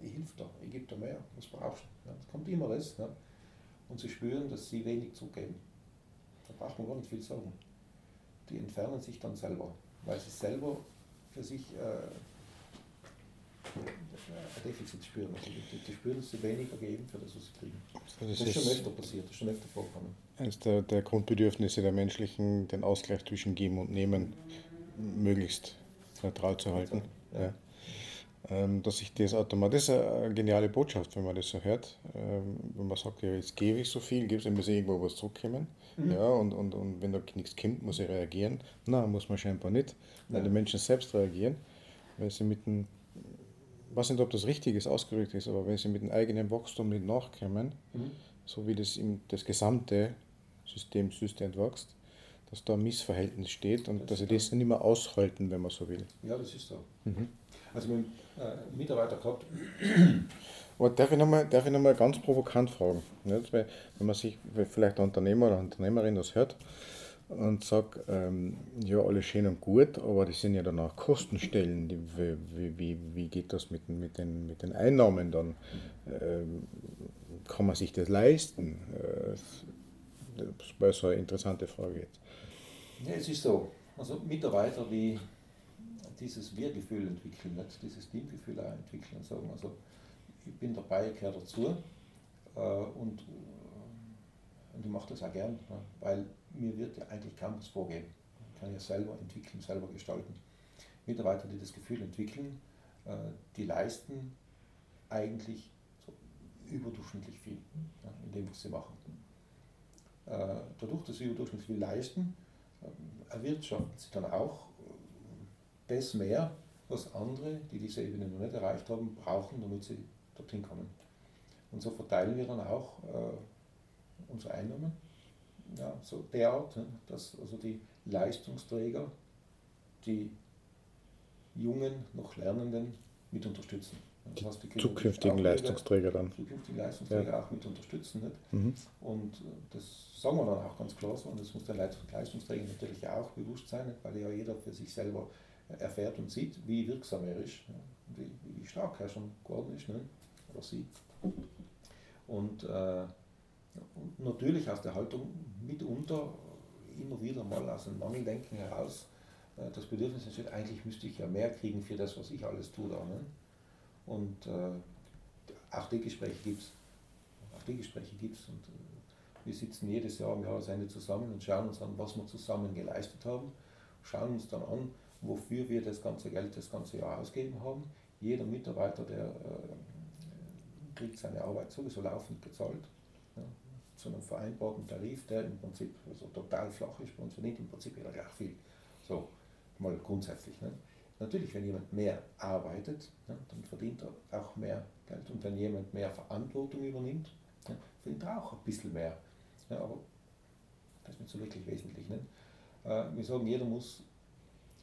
Ich hilf da, ich gebe da mehr, was brauchst du? Es kommt immer das. Und sie spüren, dass sie wenig zugeben. Da braucht man gar nicht viel sagen. Die entfernen sich dann selber, weil sie selber für sich äh, Defizit spüren. Also die, die, spüren, dass sie weniger geben für das, was sie kriegen. Das, das ist schon öfter passiert, das ist schon öfter vorgekommen. Eines der, der Grundbedürfnisse der menschlichen, den Ausgleich zwischen Geben und Nehmen möglichst neutral zu halten. Ja. Ähm, dass ich das automatisch, das ist eine geniale Botschaft, wenn man das so hört. Ähm, wenn man sagt, ja, jetzt gebe ich so viel, gibt es, muss irgendwo was zurückkommen. Mhm. Ja, und, und, und wenn da nichts kommt, muss ich reagieren. Nein, muss man scheinbar nicht, weil ja. die Menschen selbst reagieren, weil sie mit dem, ich weiß nicht, ob das richtig ist, ausgedrückt ist, aber wenn sie mit dem eigenen Wachstum nicht nachkommen, mhm. so wie das, im, das gesamte System System wächst, dass da ein Missverhältnis steht und das dass sie das nicht mehr aushalten, wenn man so will. Ja, das ist so. Mhm. Also mit äh, Mitarbeiter gehabt. Aber darf ich nochmal noch, ganz provokant fragen? Nicht? Weil, wenn man sich, vielleicht ein Unternehmer oder Unternehmerin das hört und sagt, ähm, ja, alles schön und gut, aber das sind ja dann auch Kostenstellen. Die, wie, wie, wie geht das mit, mit, den, mit den Einnahmen dann? Ähm, kann man sich das leisten? Äh, das war so eine interessante Frage jetzt. Ja, es ist so. Also Mitarbeiter, die dieses Wir-Gefühl entwickeln, nicht dieses Teamgefühl auch entwickeln und sagen, also ich bin dabei, ich gehöre dazu äh, und, äh, und ich mache das auch gern, ja, weil mir wird ja eigentlich kaum was vorgeben. Ich kann ja selber entwickeln, selber gestalten. Mitarbeiter, die das Gefühl entwickeln, äh, die leisten eigentlich so überdurchschnittlich viel ja, in dem, was sie machen. Äh, dadurch, dass sie überdurchschnittlich viel leisten, äh, erwirtschaften sie dann auch äh, das mehr, was andere, die diese Ebene noch nicht erreicht haben, brauchen, damit sie dorthin kommen. Und so verteilen wir dann auch unsere Einnahmen ja, so derart, ne, dass also die Leistungsträger die jungen, noch Lernenden mit unterstützen. Das heißt, die zukünftigen Leistungsträger dann. Zukünftigen Leistungsträger ja. auch mit unterstützen. Nicht? Mhm. Und äh, das sagen wir dann auch ganz klar so, und das muss der Leistungsträger natürlich auch bewusst sein, nicht? weil ja jeder für sich selber erfährt und sieht, wie wirksam er ist, wie, wie stark er schon geworden ist, nicht? oder sie. Und, äh, und natürlich aus der Haltung mitunter immer wieder mal aus dem Mangeldenken heraus äh, das Bedürfnis entsteht, eigentlich müsste ich ja mehr kriegen für das, was ich alles tue. Da, ne? Und äh, auch die Gespräche gibt es. Auch die Gespräche gibt es. Und äh, wir sitzen jedes Jahr im Jahresende zusammen und schauen uns an, was wir zusammen geleistet haben. Schauen uns dann an, wofür wir das ganze Geld das ganze Jahr ausgegeben haben. Jeder Mitarbeiter, der äh, kriegt seine Arbeit sowieso laufend bezahlt. Ja, zu einem vereinbarten Tarif, der im Prinzip also total flach ist. Bei uns verdient im Prinzip jeder gleich viel. So, mal grundsätzlich. Ne? Natürlich, wenn jemand mehr arbeitet, ne, dann verdient er auch mehr Geld. Und wenn jemand mehr Verantwortung übernimmt, ne, verdient er auch ein bisschen mehr. Ja, aber das ist nicht so wirklich wesentlich. Ne? Äh, wir sagen, jeder muss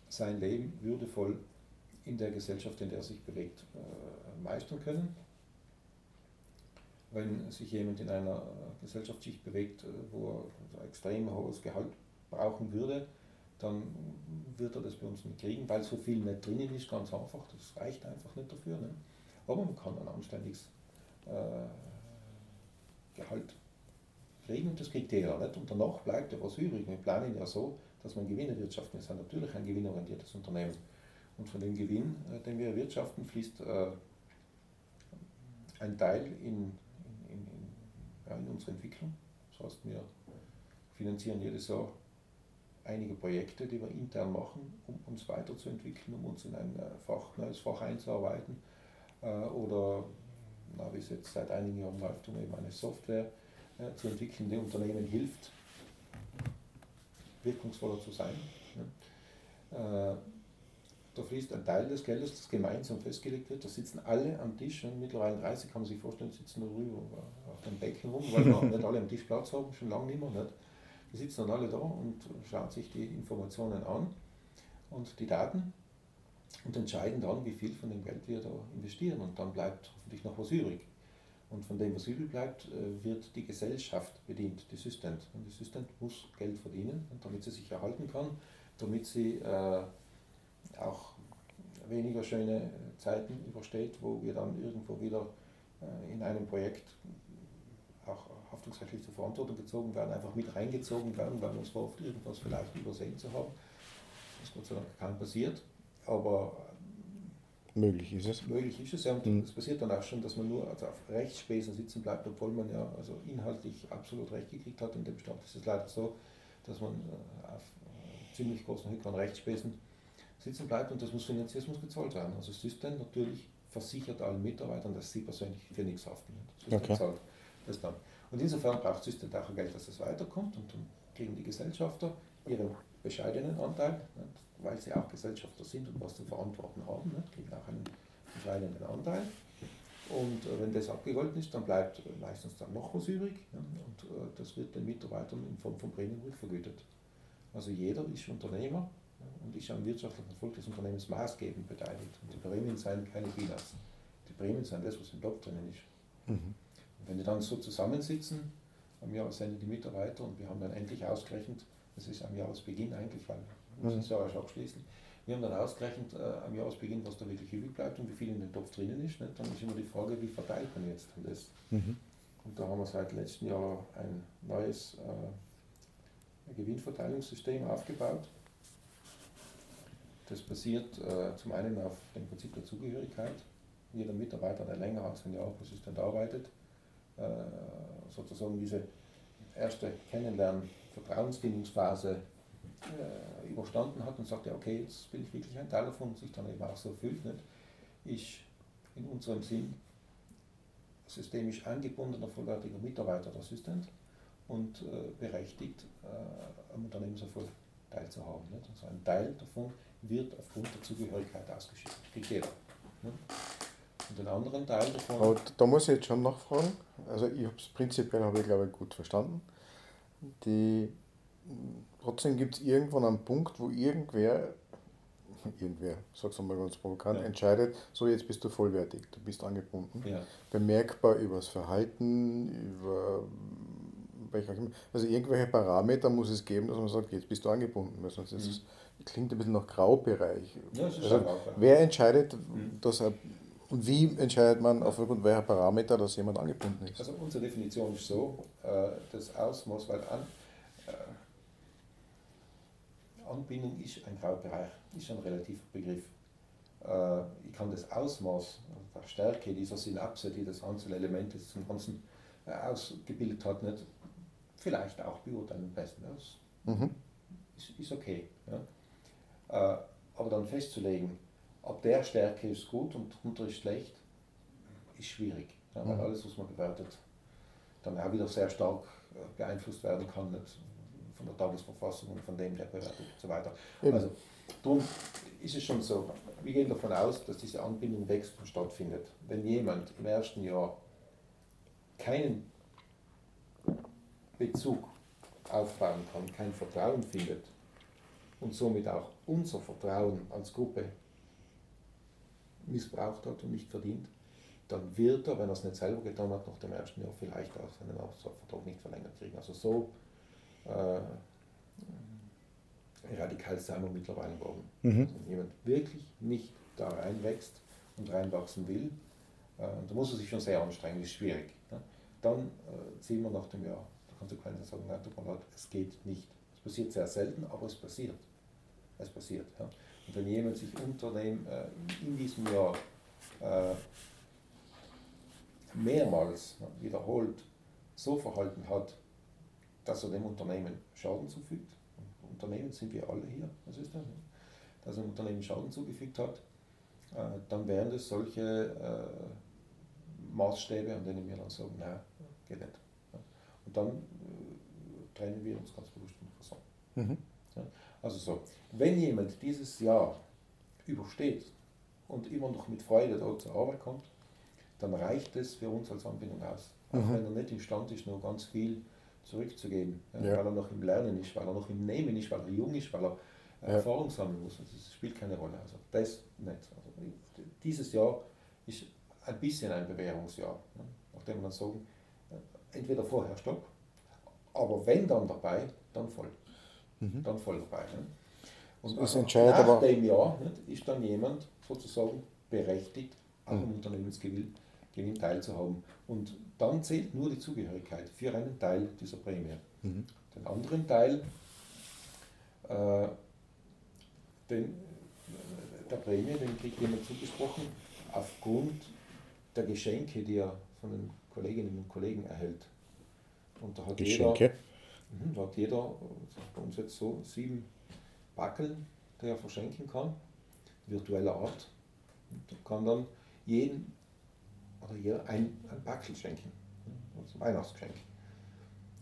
sein Leben würdevoll in der Gesellschaft, in der er sich bewegt, äh, meistern können. Wenn sich jemand in einer Gesellschaftsschicht bewegt, äh, wo er ein extrem hohes Gehalt brauchen würde, dann wird er das bei uns nicht kriegen, weil so viel nicht drinnen ist, ganz einfach. Das reicht einfach nicht dafür. Ne? Aber man kann ein anständiges äh, Gehalt kriegen und das kriegt jeder nicht. Und danach bleibt ja was übrig. Wir planen ja so, dass man Gewinne wirtschaften. Wir sind natürlich ein gewinnorientiertes Unternehmen. Und von dem Gewinn, äh, den wir erwirtschaften, fließt äh, ein Teil in, ja, in unsere Entwicklung. Das heißt, wir finanzieren jedes Jahr einige Projekte, die wir intern machen, um uns weiterzuentwickeln, um uns in ein äh, Fach, neues Fach einzuarbeiten. Äh, oder, na, wie es jetzt seit einigen Jahren läuft, um eben eine Software äh, zu entwickeln, die Unternehmen hilft, wirkungsvoller zu sein. Da fließt ein Teil des Geldes, das gemeinsam festgelegt wird. Da sitzen alle am Tisch, und mittlerweile 30 kann man sich vorstellen, sitzen darüber auf dem Becken rum, weil wir nicht alle am Tisch Platz haben, schon lange nicht mehr. Nicht? Die sitzen dann alle da und schauen sich die Informationen an und die Daten und entscheiden dann, wie viel von dem Geld wir da investieren. Und dann bleibt hoffentlich noch was übrig. Und von dem, was übrig bleibt, äh, wird die Gesellschaft bedient, die Systent. Und die Systent muss Geld verdienen, damit sie sich erhalten kann, damit sie äh, auch weniger schöne Zeiten übersteht, wo wir dann irgendwo wieder äh, in einem Projekt auch haftungsrechtlich zur Verantwortung gezogen werden, einfach mit reingezogen werden, weil man es hofft, irgendwas vielleicht übersehen zu haben. Das ist Gott sei Dank kaum passiert, aber möglich ist es. Möglich ist es, ja, und mhm. es passiert dann auch schon, dass man nur also auf Rechtsspäßen sitzen bleibt, obwohl man ja also inhaltlich absolut recht gekriegt hat. In dem Bestand ist es leider so, dass man äh, auf äh, ziemlich großen Höhe an Rechtsspäßen sitzen bleibt und das muss finanziert, das muss gezahlt werden. Also dann natürlich versichert allen Mitarbeitern, dass sie persönlich für nichts haften. Das okay. zahlt das dann. Und insofern braucht dann auch Geld, dass es weiterkommt und dann kriegen die Gesellschafter ihren bescheidenen Anteil, weil sie auch Gesellschafter sind und was zu verantworten haben, kriegen auch einen bescheidenen Anteil. Und äh, wenn das abgegolten ist, dann bleibt meistens dann noch was übrig und äh, das wird den Mitarbeitern in Form von Prämien rückvergütet. Also jeder ist Unternehmer und ist am wirtschaftlichen Erfolg des Unternehmens maßgebend beteiligt. Und die Prämien sind keine Peanuts. Die Prämien sind das, was im Block drinnen ist. Mhm. Wenn die dann so zusammensitzen, am Jahresende die Mitarbeiter und wir haben dann endlich ausgerechnet, das ist am Jahresbeginn müssen es ja auch abschließen, wir haben dann ausgerechnet äh, am Jahresbeginn, was da wirklich übrig bleibt und wie viel in den Topf drinnen ist. Nicht? Dann ist immer die Frage, wie verteilt man jetzt das? Mhm. Und da haben wir seit letztem Jahr ein neues äh, Gewinnverteilungssystem aufgebaut. Das basiert äh, zum einen auf dem Prinzip der Zugehörigkeit. Jeder Mitarbeiter, der länger als ein Jahr persistent arbeitet, äh, sozusagen diese erste Kennenlernen, Vertrauensbindungsphase äh, überstanden hat und sagt, ja, okay, jetzt bin ich wirklich ein Teil davon und sich dann eben auch so fühlt. Nicht? Ich in unserem Sinn systemisch eingebundener, vollwertiger Mitarbeiter oder Assistent und äh, berechtigt, äh, am Unternehmenserfolg teilzuhaben. Nicht? Also ein Teil davon wird aufgrund der Zugehörigkeit ausgeschüttet. Kriegt jeder. Nicht? Und den anderen Teil davon. Aber da muss ich jetzt schon nachfragen. Also ich habe es prinzipiell habe ich glaube ich gut verstanden. Die, trotzdem gibt es irgendwann einen Punkt, wo irgendwer, irgendwer, sag's mal ganz provokant, ja. entscheidet, so jetzt bist du vollwertig, du bist angebunden. Ja. Bemerkbar über das Verhalten, über also irgendwelche Parameter muss es geben, dass man sagt, jetzt bist du angebunden, weil sonst ist es, mhm. Klingt ein bisschen nach Graubereich. Ja, also, Graubereich. Wer entscheidet, mhm. dass er, und wie entscheidet man aufgrund welcher Parameter, dass jemand angebunden ist? Also unsere Definition ist so, äh, das Ausmaß, weil an, äh, Anbindung ist ein Graubereich, ist ein relativer Begriff. Äh, ich kann das Ausmaß der Stärke dieser Synapse, die das Einzelelemente zum Ganzen ausgebildet hat, nicht vielleicht auch beurteilen besten aus. Mhm. Ist, ist, okay. Ja. Äh, aber dann festzulegen, ob der Stärke ist gut und drunter ist schlecht, ist schwierig. Ja, weil mhm. alles, was man bewertet, dann auch wieder sehr stark äh, beeinflusst werden kann nicht? von der Tagesverfassung und von dem, der bewertet und so weiter. Eben. Also darum ist es schon so, wir gehen davon aus, dass diese Anbindung wächst und stattfindet. Wenn jemand im ersten Jahr keinen Bezug aufbauen kann, kein Vertrauen findet und somit auch unser Vertrauen als Gruppe missbraucht hat und nicht verdient, dann wird er, wenn er es nicht selber getan hat, nach dem ersten Jahr vielleicht auch seinen Vertrag nicht verlängert kriegen. Also so äh, radikal sein wir mittlerweile geworden. Mhm. Also wenn jemand wirklich nicht da reinwächst und reinwachsen will, äh, da muss er sich schon sehr anstrengen, ist schwierig. Ne? Dann äh, ziehen wir nach dem Jahr Konsequenzen sagen, nein, tut mir leid, es geht nicht. Es passiert sehr selten, aber es passiert. Es passiert. Ja. Und wenn jemand sich Unternehmen äh, in diesem Jahr äh, mehrmals ja, wiederholt so verhalten hat, dass er dem Unternehmen Schaden zufügt, Unternehmen sind wir alle hier, was ist das? Dass er dem Unternehmen Schaden zugefügt hat, äh, dann wären das solche äh, Maßstäbe, an denen wir dann sagen, nein, geht nicht. Und dann äh, trennen wir uns ganz bewusst von Person. Mhm. Also so, wenn jemand dieses Jahr übersteht und immer noch mit Freude dort zur Arbeit kommt, dann reicht es für uns als Anbindung aus. Auch mhm. wenn er nicht imstande ist, noch ganz viel zurückzugeben, ja, weil er noch im Lernen ist, weil er noch im Nehmen ist, weil er jung ist, weil er ja. Erfahrung sammeln muss. Also das spielt keine Rolle. Also das nicht. Also dieses Jahr ist ein bisschen ein Bewährungsjahr, ja, nachdem man dann sagen, entweder vorher Stopp, aber wenn dann dabei, dann voll. Mhm. Dann voll dabei. Ne? Und das nach aber dem Jahr nicht, ist dann jemand sozusagen berechtigt, auch mhm. am Unternehmensgewinn Gewinn teilzuhaben. Und dann zählt nur die Zugehörigkeit für einen Teil dieser Prämie. Mhm. Den anderen Teil äh, den, der Prämie, den kriegt jemand zugesprochen, aufgrund der Geschenke, die er von den Kolleginnen und Kollegen erhält. Und da hat Geschenke. jeder, da hat jeder, bei uns jetzt so, sieben Backeln, die er verschenken kann, virtueller Art. Und kann dann jeden oder jeder ein, ein Backel schenken, also Weihnachtsgeschenk.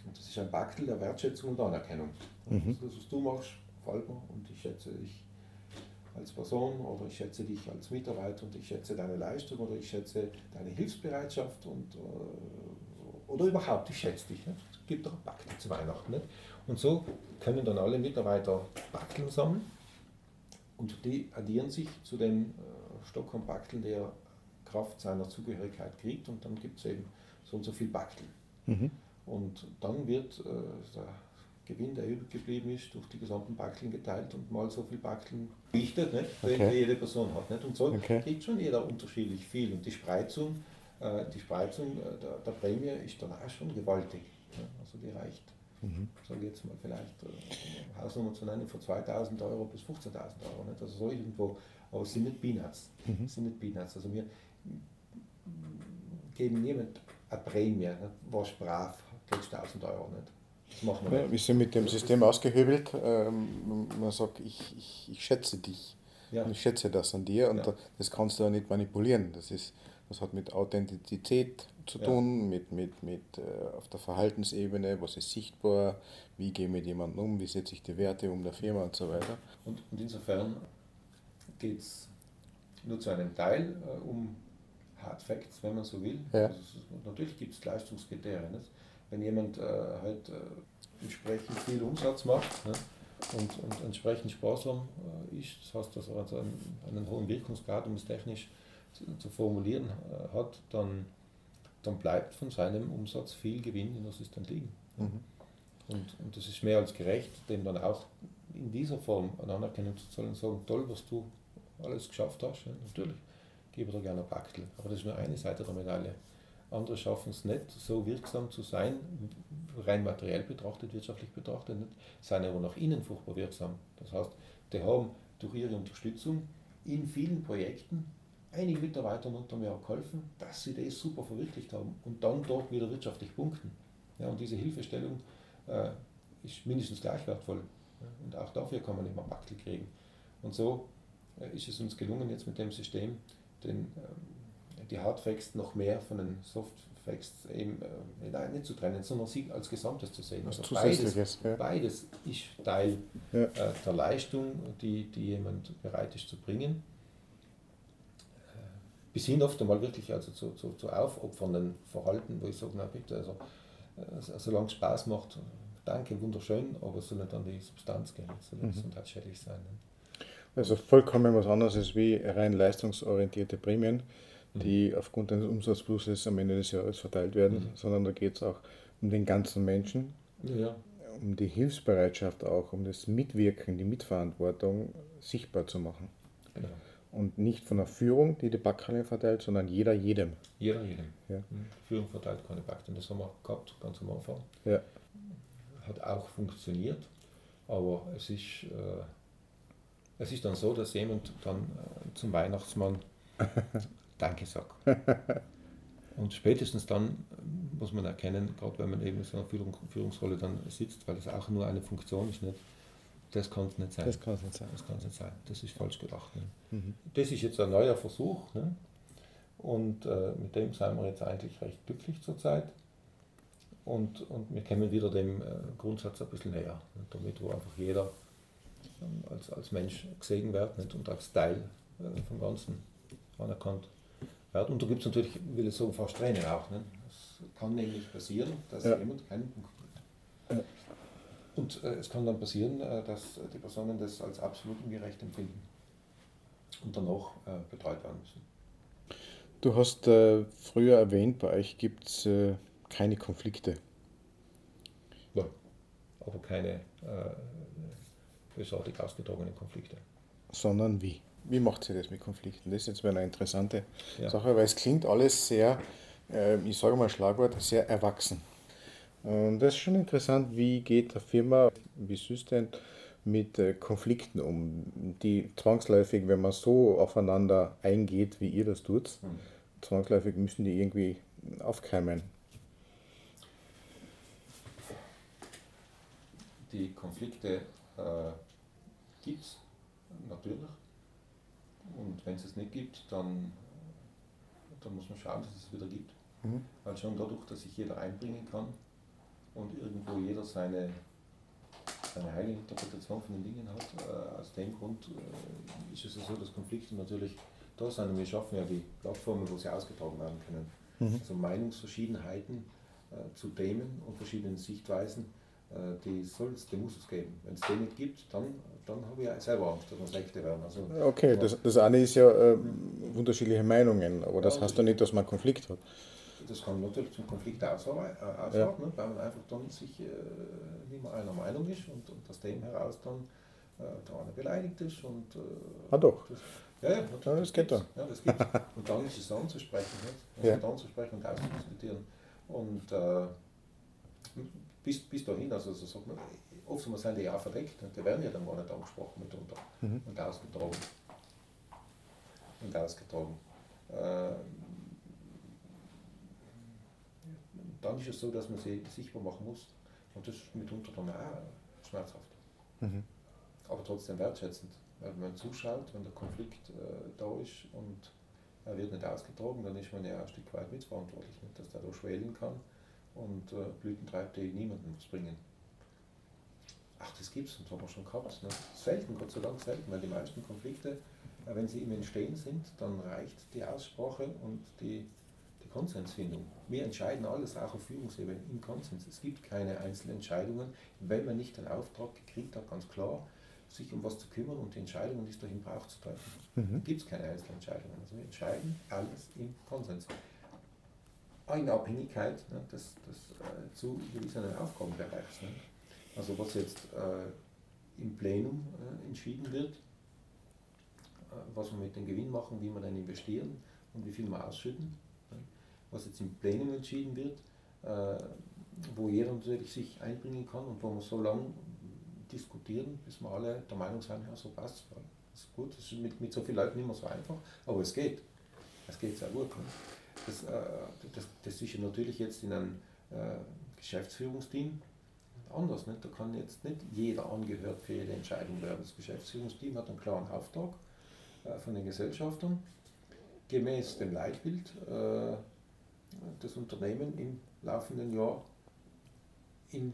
Und das ist ein Backel der Wertschätzung und Anerkennung. Mhm. Das, was du machst, mir und ich schätze dich als Person oder ich schätze dich als Mitarbeiter und ich schätze deine Leistung oder ich schätze deine Hilfsbereitschaft und, äh, oder überhaupt, ich schätze dich. Nicht? Es gibt doch Backen zu Weihnachten. Nicht? Und so können dann alle Mitarbeiter Backen sammeln und die addieren sich zu den äh, Stockholm-Backeln, der Kraft seiner Zugehörigkeit kriegt und dann gibt es eben so und so viel Backeln. Mhm. Und dann wird äh, der Gewinn, der übrig geblieben ist, durch die gesamten Backeln geteilt und mal so viel Backeln richtet, nicht, okay. jede Person hat. Nicht? Und so okay. kriegt schon jeder unterschiedlich viel. Und die Spreizung, äh, die Spreizung äh, der, der, Prämie ist dann auch schon gewaltig. Also die reicht, mhm. sage jetzt mal vielleicht, äh, Hausnummer zu nennen, von 2000 Euro bis 15.000 Euro. Nicht? Also so irgendwo, aber es sind nicht Peanuts. Mhm. sind nicht Peanuts. Also wir geben niemand eine Prämie, nicht? was brav, kriegst 1000 Euro nicht. Ja, wir sind mit dem System ausgehebelt. Ähm, man sagt, ich, ich, ich schätze dich. Ja. Und ich schätze das an dir und ja. das kannst du ja nicht manipulieren. Das, ist, das hat mit Authentizität zu tun, ja. mit, mit, mit äh, auf der Verhaltensebene, was ist sichtbar, wie gehe ich mit jemandem um, wie setze ich die Werte um der Firma und so weiter. Und, und insofern geht es nur zu einem Teil äh, um Hard Facts, wenn man so will. Ja. Also, natürlich gibt es Leistungskriterien. Nicht? Wenn jemand äh, halt äh, entsprechend viel Umsatz macht ne? und, und entsprechend sparsam äh, ist, das heißt, dass er also einen, einen hohen Wirkungsgrad, um es technisch zu, zu formulieren äh, hat, dann, dann bleibt von seinem Umsatz viel Gewinn in System liegen. Mhm. Und, und das ist mehr als gerecht, dem dann auch in dieser Form eine Anerkennung zu zahlen und sagen, toll, was du alles geschafft hast. Ja, natürlich, gebe dir gerne ein Paktel. Aber das ist nur eine Seite der Medaille. Andere schaffen es nicht, so wirksam zu sein, rein materiell betrachtet, wirtschaftlich betrachtet, nicht, sind aber nach innen furchtbar wirksam. Das heißt, die haben durch ihre Unterstützung in vielen Projekten einigen Mitarbeitern unter mir geholfen, dass sie das super verwirklicht haben und dann dort wieder wirtschaftlich punkten. Ja, und diese Hilfestellung äh, ist mindestens gleich wertvoll. Und auch dafür kann man immer Paktel kriegen. Und so äh, ist es uns gelungen, jetzt mit dem System den, ähm, die Hardfacts noch mehr von den Softfacts eben äh, nein, nicht zu trennen, sondern sie als Gesamtes zu sehen. Also beides, ja. beides ist Teil ja. äh, der Leistung, die, die jemand bereit ist zu bringen. Bis hin oft einmal wirklich also zu, zu, zu aufopfernden Verhalten, wo ich sage, na bitte, also, äh, solange es Spaß macht, danke, wunderschön, aber es soll nicht an die Substanz gehen, es soll mhm. gesundheitsschädlich sein. Ne? Also vollkommen was anderes ist wie rein leistungsorientierte Prämien, mhm. die aufgrund eines Umsatzpluses am Ende des Jahres verteilt werden, mhm. sondern da geht es auch um den ganzen Menschen, ja. um die Hilfsbereitschaft auch, um das Mitwirken, die Mitverantwortung sichtbar zu machen. Genau. Und nicht von der Führung, die die Backhalle verteilt, sondern jeder jedem. Jeder jedem. Ja. Mhm. Führung verteilt keine Backhalle. Das haben wir gehabt, ganz am Anfang. Ja. Hat auch funktioniert, aber es ist... Äh, es ist dann so, dass jemand dann äh, zum Weihnachtsmann Danke sagt. Und spätestens dann muss man erkennen, gerade wenn man eben in so einer Führung, Führungsrolle dann sitzt, weil es auch nur eine Funktion ist, nicht, das kann es nicht sein. Das kann es nicht sein. Das kann nicht sein. Das ist falsch gedacht. Ne? Mhm. Das ist jetzt ein neuer Versuch. Ne? Und äh, mit dem sind wir jetzt eigentlich recht glücklich zurzeit. Und, und wir kommen wieder dem äh, Grundsatz ein bisschen näher. Ne? Damit, wo einfach jeder als, als Mensch gesehen wird nicht? und als Teil äh, vom Ganzen anerkannt wird. Und da gibt es natürlich, will ich sagen, fast Tränen auch. Nicht? Es kann nämlich passieren, dass ja. jemand keinen Punkt kriegt. Und äh, es kann dann passieren, äh, dass die Personen das als absolut ungerecht empfinden und danach äh, betreut werden müssen. Du hast äh, früher erwähnt, bei euch gibt es äh, keine Konflikte. Ja, aber keine bösartig ausgetragene Konflikte. Sondern wie? Wie macht sie das mit Konflikten? Das ist jetzt eine interessante ja. Sache, weil es klingt alles sehr, äh, ich sage mal Schlagwort, sehr erwachsen. Und das ist schon interessant, wie geht der Firma, wie System mit äh, Konflikten um, die zwangsläufig, wenn man so aufeinander eingeht, wie ihr das tut, mhm. zwangsläufig müssen die irgendwie aufkeimen. Die Konflikte äh, gibt es natürlich. Und wenn es es nicht gibt, dann, dann muss man schauen, dass es es wieder gibt. Mhm. Weil schon dadurch, dass sich jeder einbringen kann und irgendwo jeder seine, seine eigene Interpretation von den Dingen hat, äh, aus dem Grund äh, ist es so, dass Konflikte natürlich da sind und wir schaffen ja die Plattformen, wo sie ausgetragen werden können. Mhm. Also Meinungsverschiedenheiten äh, zu Themen und verschiedenen Sichtweisen äh, die soll es, die muss es geben. Wenn es den nicht gibt, dann, dann habe ich selber Angst, dass wir schlechter werden. Also, okay, das, das eine ist ja äh, unterschiedliche Meinungen, aber das ja, heißt ja nicht, dass man Konflikt hat. Das kann natürlich zum Konflikt ausarten, äh, ja. ne, weil man einfach dann sich äh, nicht mehr einer Meinung ist und, und aus dem heraus dann äh, der eine beleidigt ist. Und, äh, ah doch. Das, ja, ja, ja, das geht dann. Ja, das gibt's. Und dann ist es anzusprechen, nicht? Also ja. anzusprechen und auszudiskutieren. Und äh, bis, bis dahin, also so sagt man, oftmals sind die ja verdeckt und die werden ja dann gar nicht angesprochen mitunter mhm. und ausgetragen. Und ausgetragen. Äh, dann ist es so, dass man sie sichtbar machen muss und das ist mitunter dann auch schmerzhaft. Mhm. Aber trotzdem wertschätzend, weil man zuschaut, wenn der Konflikt äh, da ist und äh, wird nicht ausgetragen, dann ist man ja ein Stück weit mitverantwortlich, nicht? dass der da schwelen kann und äh, Blüten treibt, die niemandem was bringen. Ach, das gibt's und das haben wir schon gehabt. Ne? Selten, Gott sei Dank selten, weil die meisten Konflikte, äh, wenn sie im Entstehen sind, dann reicht die Aussprache und die, die Konsensfindung. Wir entscheiden alles, auch auf Führungsebene, im Konsens. Es gibt keine Einzelentscheidungen, wenn man nicht den Auftrag gekriegt hat, ganz klar, sich um was zu kümmern und die Entscheidungen, die es dahin braucht, zu treffen. Mhm. Gibt es keine Einzelentscheidungen. Also wir entscheiden alles im Konsens. In Abhängigkeit ne, des, des äh, zu gewissen Aufgabenbereichs. Ne. Also was jetzt äh, im Plenum äh, entschieden wird, äh, was wir mit dem Gewinn machen, wie wir dann investieren und wie viel wir ausschütten. Ne. Was jetzt im Plenum entschieden wird, äh, wo jeder natürlich sich einbringen kann und wo man so lange diskutieren, bis wir alle der Meinung sind, ja, so passt es. Das ist gut, das ist mit, mit so vielen Leuten nicht mehr so einfach, aber es geht. Es geht sehr gut. Ne? Das, äh, das, das ist ja natürlich jetzt in einem äh, Geschäftsführungsteam anders. Nicht? Da kann jetzt nicht jeder angehört für jede Entscheidung werden. Das Geschäftsführungsteam hat einen klaren Auftrag äh, von den Gesellschaftern, gemäß dem Leitbild äh, das Unternehmen im laufenden Jahr in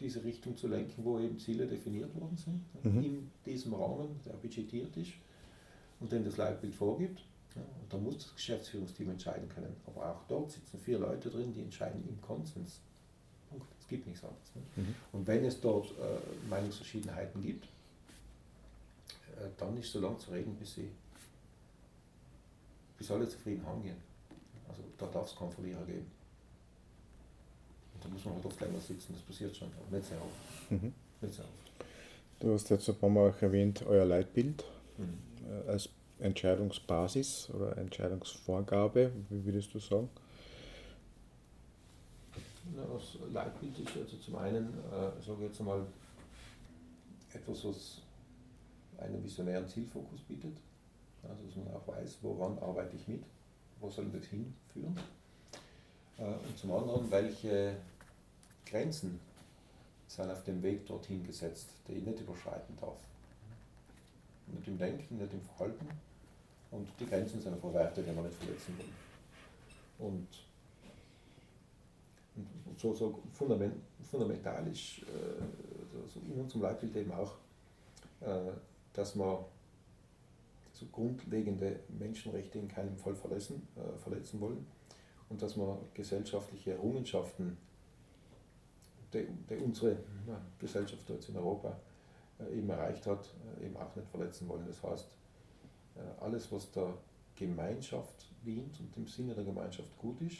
diese Richtung zu lenken, wo eben Ziele definiert worden sind, mhm. in diesem Rahmen, der budgetiert ist und den das Leitbild vorgibt. Ja, und da muss das Geschäftsführungsteam entscheiden können. Aber auch dort sitzen vier Leute drin, die entscheiden im Konsens. Punkt. Es gibt nichts anderes. Ne? Mhm. Und wenn es dort äh, Meinungsverschiedenheiten gibt, äh, dann ist so lange zu reden, bis, sie, bis alle zufrieden hingehen. Also da darf es keinen Verlierer geben. Da muss man halt oft länger sitzen, das passiert schon, aber nicht sehr oft. Mhm. Nicht sehr oft. Du hast jetzt ein paar Mal auch erwähnt, euer Leitbild mhm. Äh, als Entscheidungsbasis oder Entscheidungsvorgabe, wie würdest du sagen? Na, das Leitbild ist also zum einen, äh, sage ich jetzt einmal, etwas, was einen visionären Zielfokus bietet. Also dass man auch weiß, woran arbeite ich mit, wo soll das hinführen. Äh, und zum anderen, welche Grenzen sind auf dem Weg dorthin gesetzt, die ich nicht überschreiten darf. Nicht im Denken, nicht im Verhalten. Und die Grenzen sind einfach Werte, die man nicht verletzen will. Und, und so, so fundament, fundamental ist äh, also in unserem Leitbild eben auch, äh, dass man so grundlegende Menschenrechte in keinem Fall verletzen, äh, verletzen wollen und dass man gesellschaftliche Errungenschaften die, die unsere na, Gesellschaft jetzt in Europa äh, eben erreicht hat, äh, eben auch nicht verletzen wollen. Das heißt, äh, alles, was der Gemeinschaft dient und im Sinne der Gemeinschaft gut ist,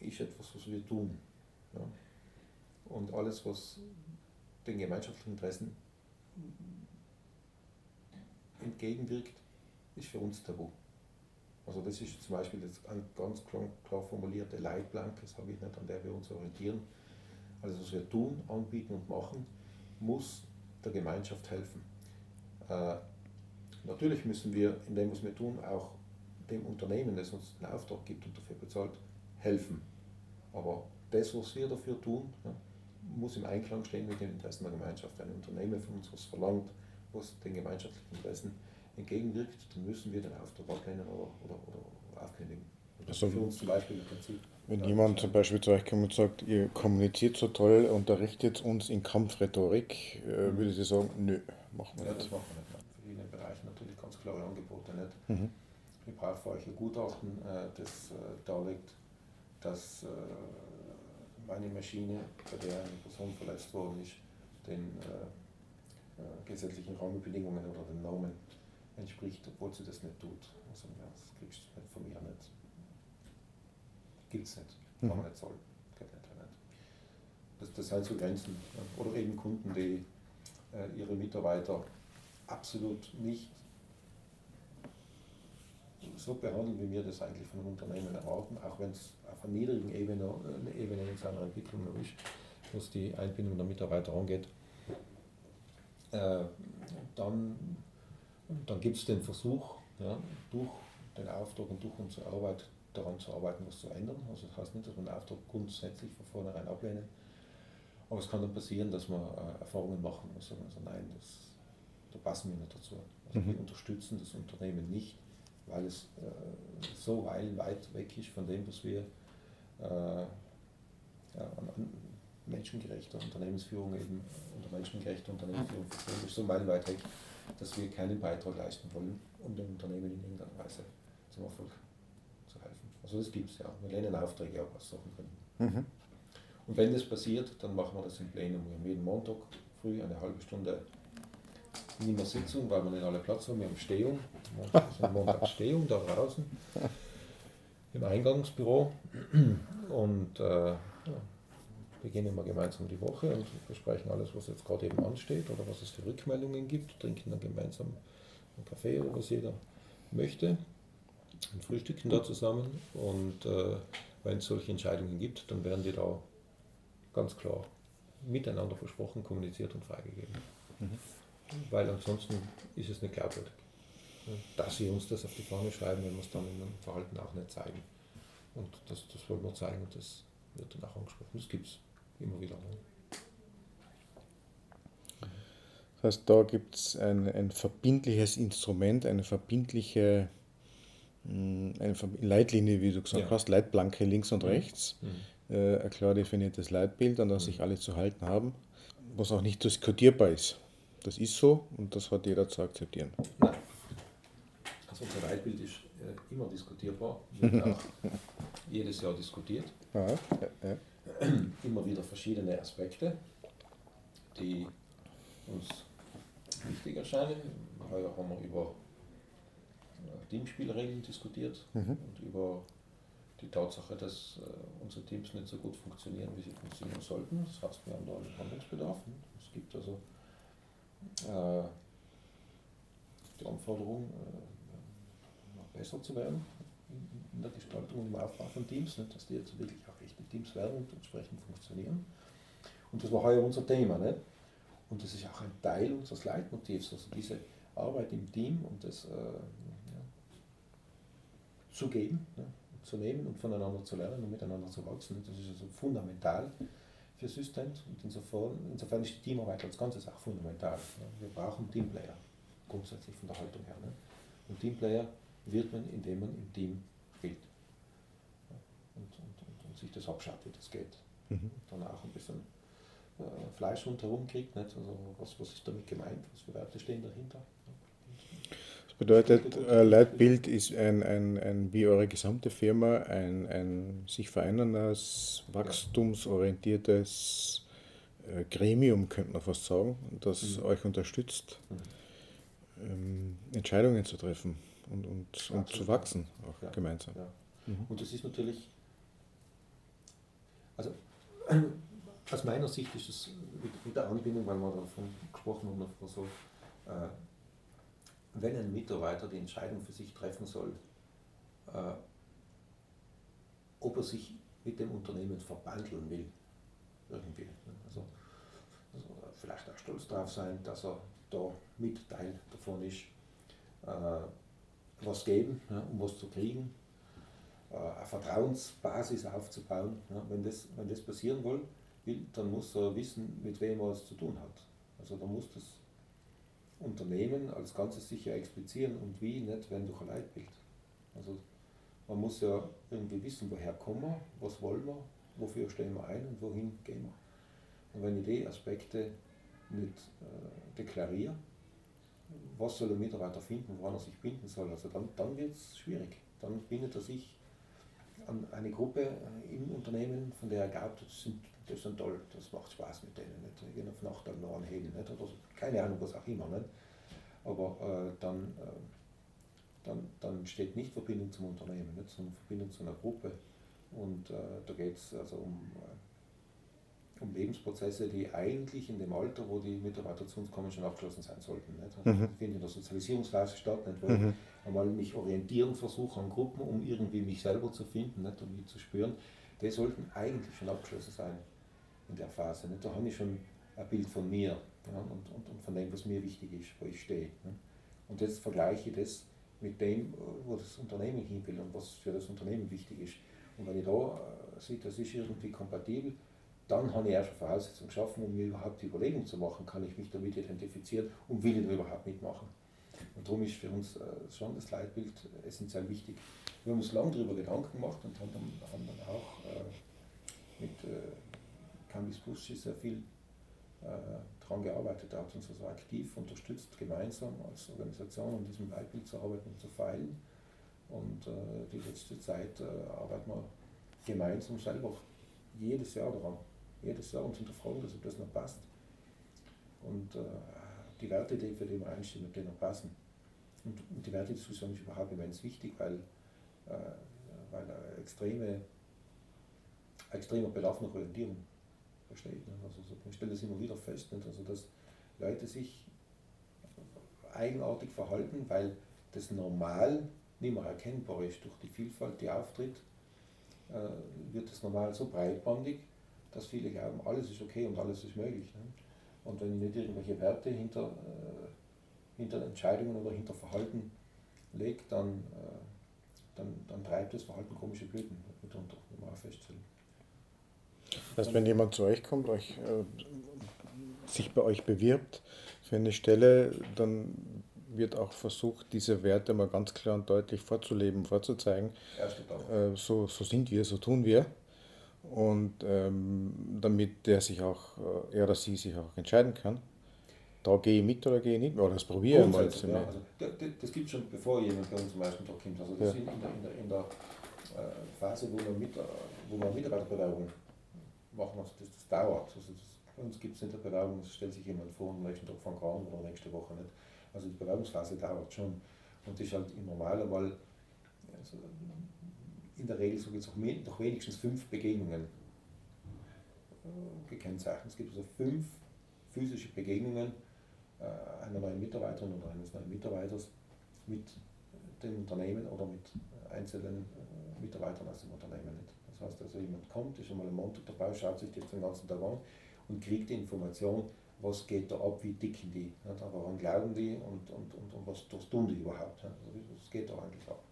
ist etwas, was wir tun. Ja. Und alles, was den gemeinschaftlichen Interessen entgegenwirkt, ist für uns tabu. Also das ist zum Beispiel das ganz klar, formulierte Leitplanke, sage ich nicht, an der wir uns orientieren. Also was wir tun, anbieten und machen, muss der Gemeinschaft helfen. Äh, natürlich müssen wir in dem, was wir tun, auch dem Unternehmen, das uns den Auftrag gibt und dafür bezahlt, helfen. Aber das, was wir dafür tun, ja, muss im Einklang stehen mit den Interessen der Gemeinschaft. Ein Unternehmen von uns was verlangt, was den gemeinschaftlichen Interessen entgegenwirkt, dann müssen wir den Auftrag ablehnen oder, oder, oder aufkündigen. Das also, für uns zum Beispiel im Prinzip. Wenn jemand zum Beispiel zu euch kommt und sagt, ihr kommuniziert so toll, unterrichtet uns in Kampfrhetorik, äh, mhm. würde sie sagen, nö, machen wir ja, nicht. das machen wir nicht. In verschiedenen Bereichen natürlich ganz klare Angebote nicht. Mhm. Ich brauche für euch ein Gutachten, äh, das äh, darlegt, dass meine Maschine, bei der eine Person verletzt worden ist, den gesetzlichen Rahmenbedingungen oder den Normen entspricht, obwohl sie das nicht tut. Also, ja, das kriegst du nicht von mir nicht gibt es nicht. Kann man mhm. nicht zahlen. Geht nicht, nicht. Das, das sind so Grenzen. Oder eben Kunden, die äh, ihre Mitarbeiter absolut nicht so behandeln, wie wir das eigentlich von einem Unternehmen erwarten, auch wenn es auf einer niedrigen Ebene, eine äh, Ebene in seiner Entwicklung noch ist, was die Einbindung der Mitarbeiter angeht. Äh, dann dann gibt es den Versuch, ja, durch den Auftrag und durch unsere Arbeit daran zu arbeiten, was zu ändern. Also das heißt nicht, dass man den Auftrag grundsätzlich von vornherein ablehnen. Aber es kann dann passieren, dass man äh, Erfahrungen machen muss. Also nein, das, da passen wir nicht dazu. Also mhm. Wir unterstützen das Unternehmen nicht weil es äh, so weit weg ist von dem, was wir äh, ja, an, an menschengerechter Unternehmensführung eben unter menschengerechter Unternehmensführung verstehen, ist so meilenweit weg, dass wir keinen Beitrag leisten wollen, um dem Unternehmen in irgendeiner Weise zum Erfolg zu helfen. Also das gibt es ja. Wir lehnen Aufträge ab aus solchen Gründen. Mhm. Und wenn das passiert, dann machen wir das im Plenum. Wir haben jeden Montag früh eine halbe Stunde nicht mehr Sitzung, weil wir nicht alle Platz haben. Wir haben Stehung, Montag Stehung da draußen im Eingangsbüro und äh, ja, beginnen wir gemeinsam die Woche und besprechen alles, was jetzt gerade eben ansteht oder was es für Rückmeldungen gibt, trinken dann gemeinsam einen Kaffee oder was jeder möchte und frühstücken da zusammen und äh, wenn es solche Entscheidungen gibt, dann werden die da ganz klar miteinander versprochen, kommuniziert und freigegeben. Mhm. Weil ansonsten ist es nicht glaubwürdig. Dass sie uns das auf die Fahne schreiben, wenn wir es dann in einem Verhalten auch nicht zeigen. Und das, das wollen wir zeigen und das wird dann auch angesprochen. Das gibt es immer wieder. Das heißt, da gibt es ein, ein verbindliches Instrument, eine verbindliche hm, eine Leitlinie, wie du gesagt ja. hast, Leitplanke links und mhm. rechts, mhm. äh, ein klar definiertes Leitbild, an das mhm. sich alle zu halten haben, was auch nicht diskutierbar ist. Das ist so und das hat jeder zu akzeptieren. Nein. Also unser Leitbild ist äh, immer diskutierbar, wird auch jedes Jahr diskutiert. Ja, ja, immer wieder verschiedene Aspekte, die uns wichtig erscheinen. Heuer haben wir über äh, Teamspielregeln diskutiert mhm. und über die Tatsache, dass äh, unsere Teams nicht so gut funktionieren, wie sie funktionieren sollten. Das heißt, wir haben da einen Handlungsbedarf. Es gibt also äh, die Anforderung, äh, noch besser zu werden in der Gestaltung und im Aufbau von Teams, nicht? dass die jetzt wirklich auch echte Teams werden und entsprechend funktionieren. Und das war heuer unser Thema. Nicht? Und das ist auch ein Teil unseres Leitmotivs, also diese Arbeit im Team und das äh, ja, zu geben, ne? zu nehmen und voneinander zu lernen und miteinander zu wachsen. Das ist also fundamental für Systent und insofern, insofern ist die Teamarbeit als Ganzes auch fundamental. Ne? Wir brauchen Teamplayer, grundsätzlich von der Haltung her. Ne? Und Teamplayer wird man, indem man im Team spielt und, und, und, und sich das abschaut, wie das geht. Mhm. dann auch ein bisschen äh, Fleisch rundherum kriegt, nicht? Also was, was ist damit gemeint, was für Werte stehen dahinter. Das bedeutet, äh, Leitbild ist ein, ein, ein, wie eure gesamte Firma, ein, ein sich veränderndes, wachstumsorientiertes äh, Gremium, könnte man fast sagen, das mhm. euch unterstützt, mhm. ähm, Entscheidungen zu treffen und, und, und zu wachsen, auch ja. gemeinsam. Ja. Mhm. Und das ist natürlich, also aus meiner Sicht ist es mit der Anbindung, weil wir davon gesprochen haben, so, äh, wenn ein Mitarbeiter die Entscheidung für sich treffen soll, äh, ob er sich mit dem Unternehmen verbandeln will, irgendwie. Ne? Also, also vielleicht auch stolz darauf sein, dass er da mit Teil davon ist, äh, was geben, ja, um was zu kriegen, äh, eine Vertrauensbasis aufzubauen. Wenn, das, wenn das passieren will, dann muss er wissen, mit wem er es zu tun hat. Also da muss das Unternehmen als Ganzes sicher explizieren und wie, nicht wenn durch ein Leitbild. Also man muss ja irgendwie wissen, woher kommen wir, was wollen wir, wofür stehen wir ein und wohin gehen wir. Und wenn ich die Aspekte nicht äh, deklariere, was soll der Mitarbeiter finden, woran er sich binden soll, also dann, dann wird es schwierig. Dann bindet er sich an eine Gruppe äh, im Unternehmen, von der er glaubt, das sind, das sind toll, das macht Spaß mit denen. Nicht? Die gehen auf Nacht dann noch anheben, nicht? oder so, keine Ahnung, was auch immer. Nicht? Aber äh, dann, äh, dann, dann steht nicht Verbindung zum Unternehmen, nicht? sondern Verbindung zu einer Gruppe. Und äh, da geht es also um äh, um Lebensprozesse, die eigentlich in dem Alter, wo die Mitarbeiter zu uns kommen, schon abgeschlossen sein sollten. Nicht? Also mhm. Findet in der Sozialisierungsphase statt, nicht? wo mhm. Einmal mich orientieren versuche an Gruppen, um irgendwie mich selber zu finden nicht? und mich zu spüren. Die sollten eigentlich schon abgeschlossen sein in der Phase. Nicht? Da habe ich schon ein Bild von mir ja, und, und, und, von dem, was mir wichtig ist, wo ich stehe. Nicht? Und jetzt vergleiche ich das mit dem, wo das Unternehmen hin will und was für das Unternehmen wichtig ist. Und wenn ich da äh, sehe, das ist irgendwie kompatibel, dann habe ich erst eine Voraussetzung geschaffen, um mir überhaupt die Überlegung zu machen, kann ich mich damit identifizieren und will ich da überhaupt mitmachen. Und darum ist für uns äh, schon das Leitbild essentiell wichtig. Wir haben uns lange darüber Gedanken gemacht und haben dann, haben dann auch äh, mit äh, Campus Buschi sehr viel äh, daran gearbeitet, er hat uns also aktiv unterstützt, gemeinsam als Organisation an diesem Leitbild zu arbeiten und zu feilen. Und äh, die letzte Zeit äh, arbeiten wir gemeinsam selber jedes Jahr daran. Jedes Jahr uns hinterfragen, ob das noch passt. Und äh, die Werte, die für wir einstehen, ob die noch passen. Und, und die Wertediskussion ist überhaupt immens wichtig, weil, äh, weil eine extreme, extremer Bedarf nach Orientierung besteht. Ne? Also so, ich stelle das immer wieder fest, nicht? Also dass Leute sich eigenartig verhalten, weil das Normal nicht mehr erkennbar ist durch die Vielfalt, die auftritt, äh, wird das Normal so breitbandig, dass viele glauben, alles ist okay und alles ist möglich. Ne? Und wenn ich nicht irgendwelche Werte hinter, äh, hinter Entscheidungen oder hinter Verhalten lege, dann, äh, dann, dann treibt das Verhalten komische Blüten mitunter, normal feststellen. Das heißt, wenn jemand zu euch kommt, euch, äh, sich bei euch bewirbt für eine Stelle, dann wird auch versucht, diese Werte mal ganz klar und deutlich vorzuleben, vorzuzeigen. Äh, so, so sind wir, so tun wir. Und ähm, damit der sich auch, äh, er oder sie sich auch entscheiden kann, da gehe ich mit oder gehe ich nicht, oder das probiere ich mal. Ja, also, das, das gibt es schon, bevor jemand bei uns zum Beispiel da kommt. Also das ja. in der, in der, in der äh, Phase, wo man, mit, wo man Mitarbeiterbewerbung machen, also das, das dauert. Also das, bei uns gibt es nicht eine Bewerbung, es stellt sich jemand vor und am nächsten Tag fangen an oder nächste Woche nicht. Also die Bewerbungsphase dauert schon. Und das ist halt im Normalfall, also in der Regel so geht es auch noch wenigstens fünf Begegnungen äh, gekennzeichnet. Es gibt also fünf physische Begegnungen äh, einer neuen Mitarbeiterin oder eines neuen Mitarbeiters mit dem Unternehmen oder mit einzelnen äh, Mitarbeitern aus dem Unternehmen. Das heißt also, jemand kommt, ist schon mal am Montag dabei, schaut sich das den ganzen Tag an und kriegt die Information, was geht da ab, wie dicken die, nicht? woran glauben die und, und, und, und was, was tun die überhaupt, also was geht da eigentlich ab.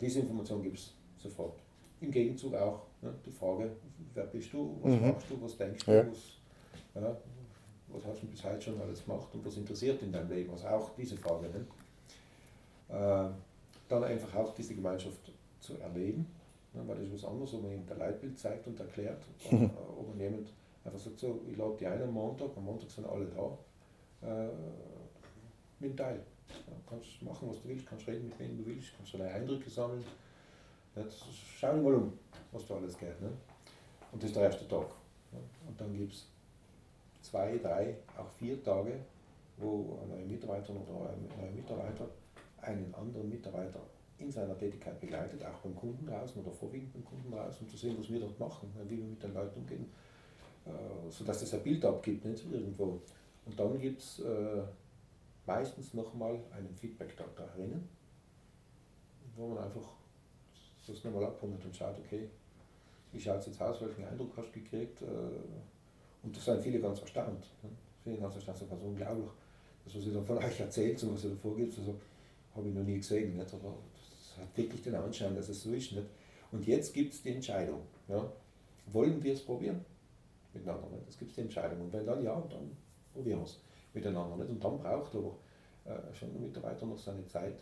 Diese Information gibt es sofort. Im Gegenzug auch ne, die Frage, wer bist du, was mhm. machst du, was denkst du, ja. was, ja, was hast du bis heute schon alles gemacht und was interessiert in deinem Leben, also auch diese Frage. Ne? Äh, dann einfach auch diese Gemeinschaft zu erleben, ne, weil das ist was anderes, ob man ihm der Leitbild zeigt und erklärt, ob man jemand einfach sagt, so, ich lade die ein am Montag, am Montag sind alle da, äh, nimm teil. Ja, kannst machen, was du willst, kannst reden mit wem du willst, kannst deine Eindrücke sammeln. Jetzt schau mal um, was da alles geht. Ne? Und das ist der erste Tag. Ne? Und dann gibt es zwei, drei, auch vier Tage, wo ein neuer Mitarbeiter oder ein neuer Mitarbeiter einen anderen Mitarbeiter in seiner Tätigkeit begleitet, auch beim Kunden draußen oder vorwiegend beim Kunden draußen, um zu sehen, was wir dort machen, wie wir mit den Leuten umgehen, äh, sodass das ein Bild abgibt, nicht irgendwo. Und dann gibt es äh, meistens nochmal einen Feedback-Tag da drinnen, wo man einfach das nochmal abhundert und schaut, okay, wie schaut es jetzt aus, welchen Eindruck hast du gekriegt? Und das sind viele ganz erstaunt. Ne? Viele ganz erstaunt, ist unglaublich. Das, was ihr dann von euch erzählt und was ihr da vorgibt, also, habe ich noch nie gesehen. Nicht? Aber das hat wirklich den Anschein, dass es so ist. Nicht? Und jetzt gibt es die Entscheidung. Ja? Wollen wir es probieren? Miteinander. Nicht? Es gibt die Entscheidung. Und wenn dann ja, dann probieren wir es miteinander. Nicht? Und dann braucht aber äh, schon der Mitarbeiter noch seine Zeit,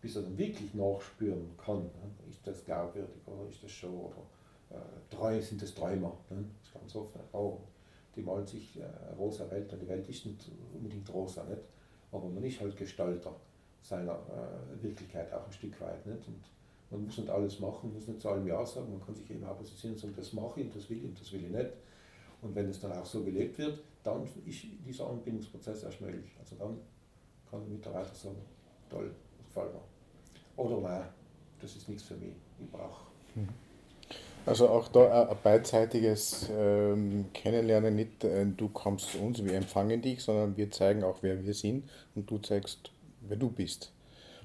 bis er dann wirklich nachspüren kann. Ne? Ist das glaubwürdig oder ist das schon? Oder äh, sind das Träumer? Ne? Das ist ganz oft. Oh, die malen sich äh, eine rosa Welt und die Welt ist nicht unbedingt rosa. Nicht? Aber man ist halt Gestalter seiner äh, Wirklichkeit auch ein Stück weit. Nicht? Und man muss nicht alles machen, muss nicht zu allem Ja sagen, man kann sich eben auch positionieren und sagen, das mache ich und das will ich und das will ich nicht. Und wenn es dann auch so gelebt wird, dann ist dieser Anbindungsprozess erst möglich. Also dann kann der Mitarbeiter sagen, toll, das gefällt mir. Oder nein, das ist nichts für mich, ich brauche. Mhm. Also auch da ein beidseitiges ähm, Kennenlernen, nicht äh, du kommst zu uns, wir empfangen dich, sondern wir zeigen auch, wer wir sind und du zeigst, wer du bist.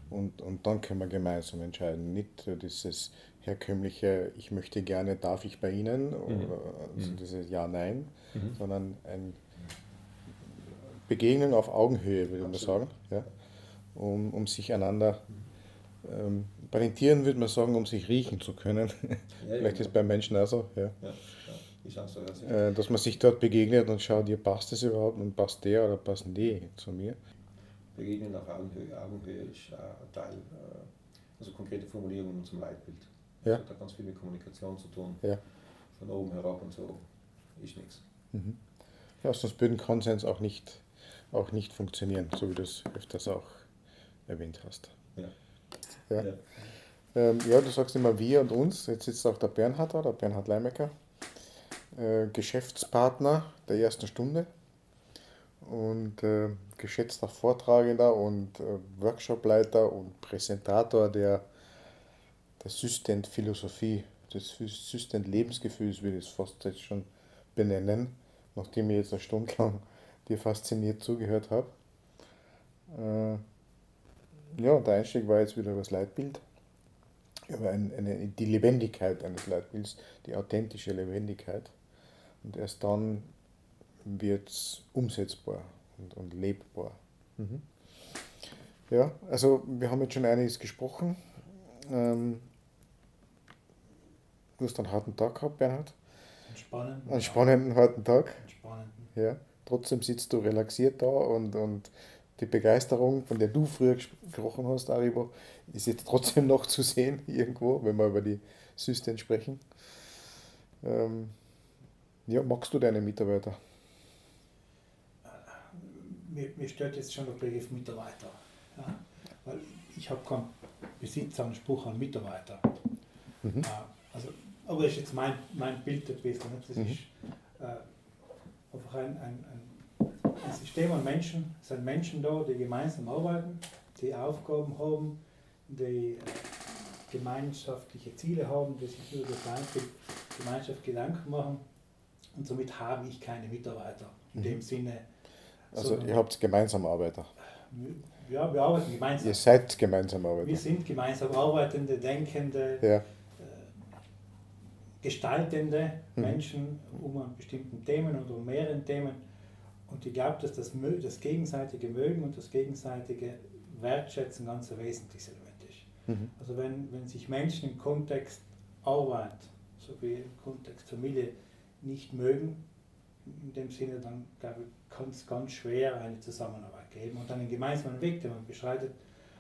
Und, und dann können wir gemeinsam entscheiden. Nicht dieses herkömmliche, ich möchte gerne, darf ich bei Ihnen, mhm. also mhm. dieses Ja-Nein, mhm. sondern ein Begegnung auf Augenhöhe, würde man sagen, ja, um, um sich einander. Ähm, bei den Tieren würde man sagen, um sich riechen zu können. Ja, Vielleicht ist es beim Menschen auch so. Ja. Ja, so äh, dass man sich dort begegnet und schaut, ihr passt es überhaupt und passt der oder passen die zu mir. Begegnen auf Augenhöhe, Augenhöhe ist ein Teil, also konkrete Formulierungen zum Leitbild. Ja. Das hat da ganz viel mit Kommunikation zu tun. Ja. Von oben herab und so ist nichts. Mhm. Ja, sonst würden Konsens auch nicht, auch nicht funktionieren, so wie du es öfters auch erwähnt hast. Ja. Ja. Ähm, ja, du sagst immer wir und uns. Jetzt sitzt auch der Bernhard da, der Bernhard Leimecker, äh, Geschäftspartner der ersten Stunde und äh, geschätzter Vortragender und äh, Workshopleiter und Präsentator der, der Systent-Philosophie, des Systent-Lebensgefühls, würde ich es fast jetzt schon benennen, nachdem ich jetzt eine Stunde lang dir fasziniert zugehört habe. Äh, ja, der Einstieg war jetzt wieder das Leitbild, über eine, eine, die Lebendigkeit eines Leitbilds, die authentische Lebendigkeit. Und erst dann wird es umsetzbar und, und lebbar. Mhm. Ja, also wir haben jetzt schon einiges gesprochen. Ähm, du hast einen harten Tag gehabt, Bernhard. Einen spannenden, einen spannenden harten Tag. Spannenden. Ja, trotzdem sitzt du relaxiert da und, und die Begeisterung, von der du früher gesprochen hast, Aribo, ist jetzt trotzdem noch zu sehen irgendwo, wenn wir über die System sprechen. Ähm, ja, magst du deine Mitarbeiter? mir, mir stört jetzt schon der Begriff Mitarbeiter. Ja? Weil ich habe keinen Besitzanspruch an Mitarbeiter. Mhm. Äh, also, aber das ist jetzt mein, mein Bild ein bisschen. Das mhm. ist äh, einfach ein, ein, ein, ein System an Menschen. Es sind Menschen da, die gemeinsam arbeiten, die Aufgaben haben, die äh, gemeinschaftliche Ziele haben, die sich über das Gemeinschaft Gedanken machen. Und somit habe ich keine Mitarbeiter. In mhm. dem Sinne, also ihr habt gemeinsam Arbeiter. Ja, wir arbeiten gemeinsam. Ihr seid gemeinsam Arbeiter. Wir sind gemeinsam arbeitende, denkende, ja. äh, gestaltende mhm. Menschen um einen bestimmten Themen oder um mehreren Themen. Und ich glaube, dass das, das gegenseitige Mögen und das gegenseitige Wertschätzen ganz ein wesentliches Element ist. Mhm. Also wenn, wenn sich Menschen im Kontext Arbeit sowie im Kontext Familie nicht mögen, in dem Sinne, dann glaube ich, kann es ganz schwer eine Zusammenarbeit geben und dann einen gemeinsamen Weg, den man beschreitet,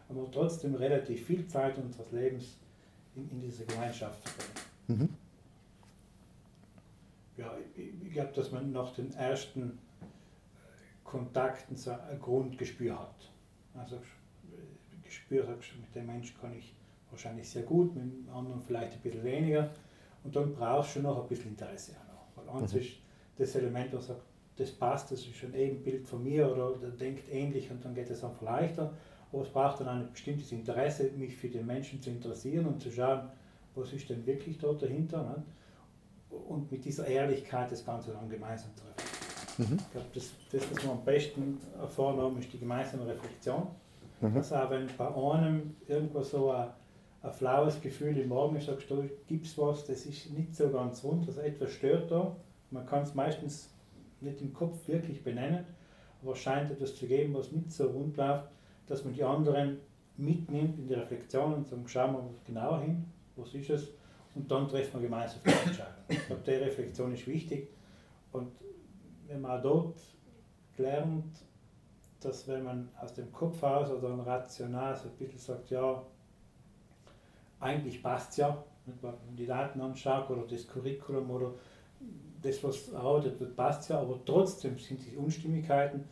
aber trotzdem relativ viel Zeit unseres Lebens in, in diese Gemeinschaft verbringen. Mhm. Ja, ich, ich glaube, dass man nach den ersten Kontakten so ein Grundgespür hat. Also Gespür hat, mit dem Menschen kann ich wahrscheinlich sehr gut, mit dem anderen vielleicht ein bisschen weniger. Und dann brauchst du noch ein bisschen Interesse auch noch. Weil mhm. ist das Element, was sagt, das passt, das ist ein Ebenbild von mir oder der denkt ähnlich und dann geht es einfach leichter. Aber es braucht dann ein bestimmtes Interesse, mich für den Menschen zu interessieren und zu schauen, was ist denn wirklich dort dahinter. Ne? Und mit dieser Ehrlichkeit das Ganze dann gemeinsam treffen. Mhm. Ich glaube, das, das, was wir am besten erfahren haben, ist die gemeinsame Reflexion. Mhm. Also auch wenn bei einem irgendwo so ein, ein flaues Gefühl im Morgen ist, sagst du, gibt es was, das ist nicht so ganz rund, also etwas stört da man kann es meistens nicht im Kopf wirklich benennen, aber es scheint etwas zu geben, was nicht so rund läuft, dass man die anderen mitnimmt in die Reflexion und sagt, schauen wir genauer hin, was ist es, und dann treffen wir gemeinsam die Entscheidung. Ich glaube, die Reflexion ist wichtig und wenn man dort lernt, dass wenn man aus dem Kopf aus oder ein rational so ein bisschen sagt, ja, eigentlich passt es ja, wenn man die Daten anschaut oder das Curriculum oder das, was erarbeitet wird, passt ja, aber trotzdem sind die Unstimmigkeiten,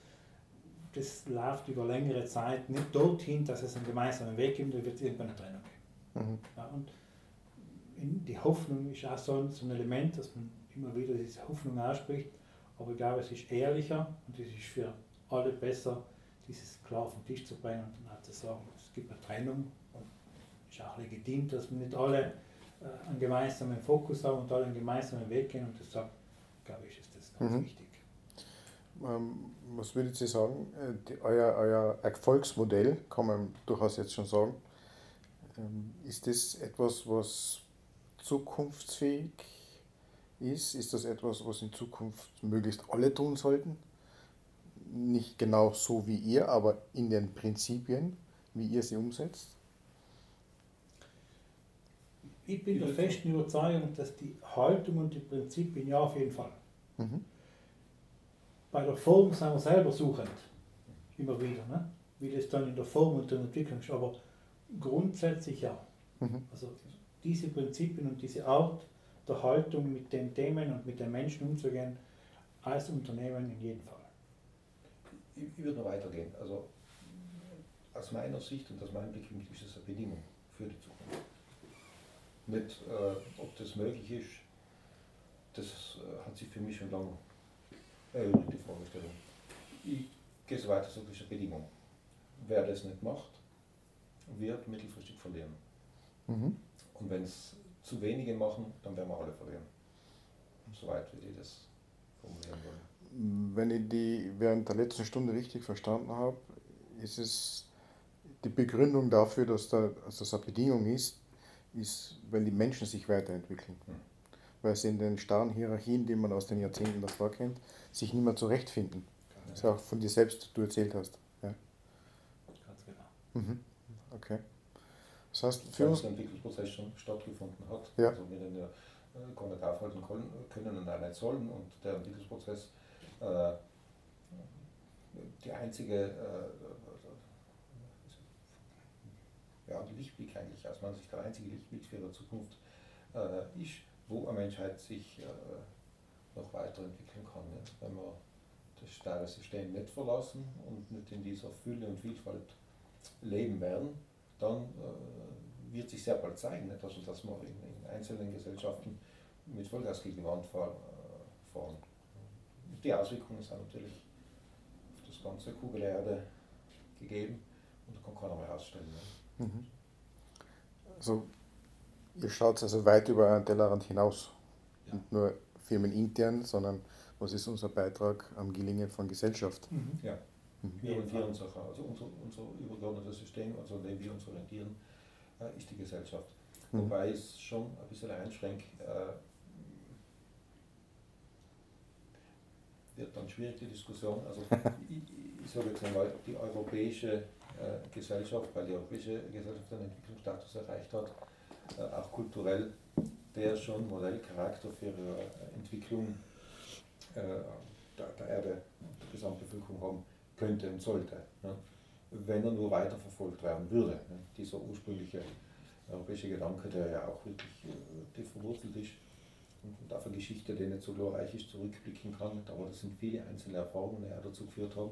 das läuft über längere Zeit nicht dorthin, dass es einen gemeinsamen Weg gibt, da wird es irgendwann eine Trennung geben. Mhm. Ja, und die Hoffnung ist auch so ein, so ein Element, dass man immer wieder diese Hoffnung ausspricht, aber ich glaube, es ist ehrlicher und es ist für alle besser, dieses klar auf den Tisch zu bringen und dann halt zu sagen, es gibt eine Trennung und es ist auch legitim, dass man nicht alle äh, einen gemeinsamen Fokus haben und alle einen gemeinsamen Weg gehen und deshalb glaube ich, ist das ganz mhm. wichtig. Ähm, was würdet Sie sagen, äh, die, euer, euer Erfolgsmodell, kann man durchaus jetzt schon sagen, ähm, ist das etwas, was zukunftsfähig ist? Ist das etwas, was in Zukunft möglichst alle tun sollten? Nicht genau so wie ihr, aber in den Prinzipien, wie ihr sie umsetzt? ich bin der festen Überzeugung, dass die Haltung und die Prinzipien ja auf jeden Fall. Mhm. Bei der Form sind wir selber suchend, immer wieder. Ne? wie das dann in der Form und der Entwicklung ist, aber grundsätzlich ja. Mhm. Also diese Prinzipien und diese Art der Haltung mit den Themen und mit den Menschen umzugehen, als Unternehmen in jedem Fall. Ich, ich würde noch weitergehen. Also aus meiner Sicht und aus meinem Blickwinkel ist es eine Bedingung für die Zukunft. Nicht, äh, ob das möglich ist, das äh, hat sich für mich schon lange erübrigt, die Fragestellung. Ich gehe so weiter, so ist eine Bedingung. Wer das nicht macht, wird mittelfristig verlieren. Mhm. Und wenn es zu wenige machen, dann werden wir alle verlieren. Soweit wie die das formulieren wollen. Wenn ich die während der letzten Stunde richtig verstanden habe, ist es die Begründung dafür, dass, da, dass das eine Bedingung ist, ist, wenn die Menschen sich weiterentwickeln. Mhm. Weil sie in den starren Hierarchien, die man aus den Jahrzehnten davor kennt, sich nicht mehr zurechtfinden. Das ist auch von dir selbst, du erzählt hast. Ja. Ganz genau. Mhm. Okay. Das heißt, für uns. der Entwicklungsprozess schon stattgefunden hat. Ja. Also wir den ja äh, gar nicht aufhalten können und auch nicht sollen. Und der Entwicklungsprozess äh, die einzige äh, ja, Lichtblick eigentlich, aus meiner Sicht der einzige Lichtblick für die Zukunft äh, ist, wo eine Menschheit sich äh, noch weiterentwickeln kann. Nicht? Wenn wir das starre System nicht verlassen und nicht in dieser Fülle und Vielfalt leben werden, dann äh, wird sich sehr bald zeigen, nicht? Also, dass wir in, in einzelnen Gesellschaften mit Vollgas gegen die Wand fahren. Die Auswirkungen sind natürlich auf das ganze Kugel Erde gegeben und da kann keiner mehr ausstellen. Ne? Mhm. Also, ihr schaut also weit über einen Tellerrand hinaus. Ja. Nicht nur firmenintern, sondern was ist unser Beitrag am Gelingen von Gesellschaft? Mhm. Ja. Wir orientieren uns auch, also unser, unser übergeordnetes System, also an dem wir uns orientieren, äh, ist die Gesellschaft. Mhm. Wobei es schon ein bisschen einschränkt, äh, wird dann schwierig die Diskussion. Also ich, ich sage jetzt einmal, die europäische äh, Gesellschaft, weil die europäische Gesellschaft einen Entwicklungsstatus erreicht hat, äh, auch kulturell, der schon Modellcharakter für ihre Entwicklung äh, der, Erde, der Gesamtbevölkerung haben könnte und sollte, ne? wenn er nur weiterverfolgt werden würde. Ne? Dieser ursprüngliche europäische Gedanke, der ja auch wirklich äh, tief verwurzelt ist und auf eine Geschichte, die nicht so glorreich ist, zurückblicken kann. Aber das sind viele einzelne Erfahrungen, die dazu geführt haben,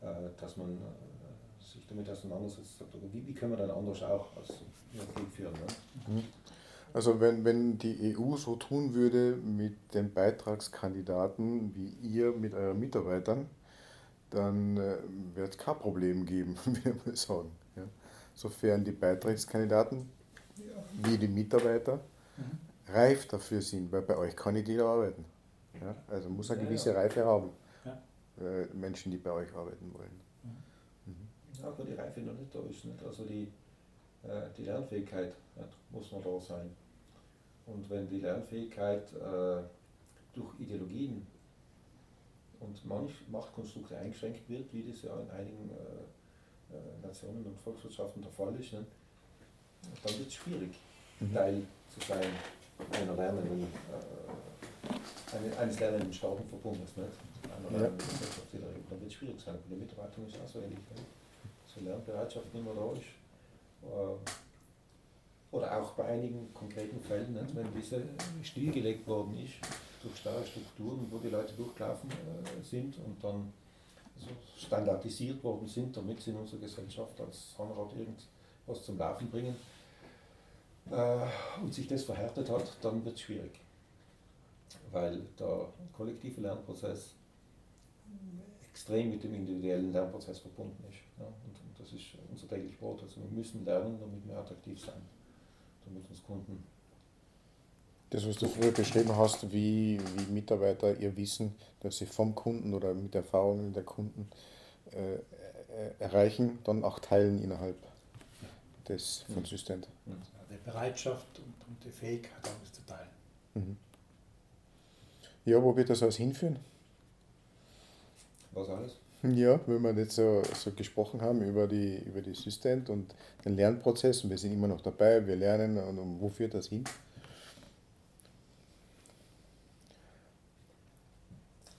äh, dass man äh, sich damit auseinandersetzt. Wie, wie können wir dann anders auch als Krieg führen? Ne? Mhm. Also wenn, wenn die EU so tun würde mit den Beitragskandidaten wie ihr mit euren Mitarbeitern, dann äh, wird es kein Problem geben, würde man sagen. Ja. Sofern die Beitragskandidaten wie die Mitarbeiter mhm. reif dafür sind, weil bei euch kann nicht jeder arbeiten. Ja. Also muss eine gewisse ja, Reife haben, äh, Menschen, die bei euch arbeiten wollen. Mhm. Mhm. Ja, aber die Reife noch nicht da ist. Nicht? Also die, äh, die Lernfähigkeit muss man da sein. Und wenn die Lernfähigkeit äh, durch Ideologien und manch Machtkonstrukte eingeschränkt wird, wie das ja in einigen äh, äh, Nationen und Volkswirtschaften der Fall ist, ne, dann wird es schwierig, mhm. Teil zu sein einer lernenden, äh, eine, eines lernenden Staatenverbundes. Einer ja. Gesellschaft, die da, dann wird es schwierig sein. Und die Mitarbeiter ist auch so ähnlich. Nicht? So Lernbereitschaft nicht mehr da ist. Äh, oder auch bei einigen konkreten Fällen, nicht, wenn diese stillgelegt worden ist durch starre Strukturen, wo die Leute durchgelaufen äh, sind und dann so standardisiert worden sind, damit sie in unserer Gesellschaft als Zahnrad irgendwas zum Laufen bringen äh, und sich das verhärtet hat, dann wird es schwierig. Weil der kollektive Lernprozess extrem mit dem individuellen Lernprozess verbunden ist. Ja, und, und, das ist unser täglich Brot. Also wir müssen lernen, damit wir attraktiv sein damit uns Kunden. Das, was du früher beschrieben hast, wie, wie Mitarbeiter ihr Wissen, dass sie vom Kunden oder mit Erfahrungen der Kunden äh, erreichen, dann auch teilen innerhalb des von Systent. Mhm. Die Bereitschaft und, und die Fähigkeit, alles zu teilen. Mhm. Ja, wo wird das alles hinführen? Was alles? Ja, wenn wir jetzt so, so gesprochen haben über die, über die Systent und den Lernprozess und wir sind immer noch dabei, wir lernen und, und wo führt das hin?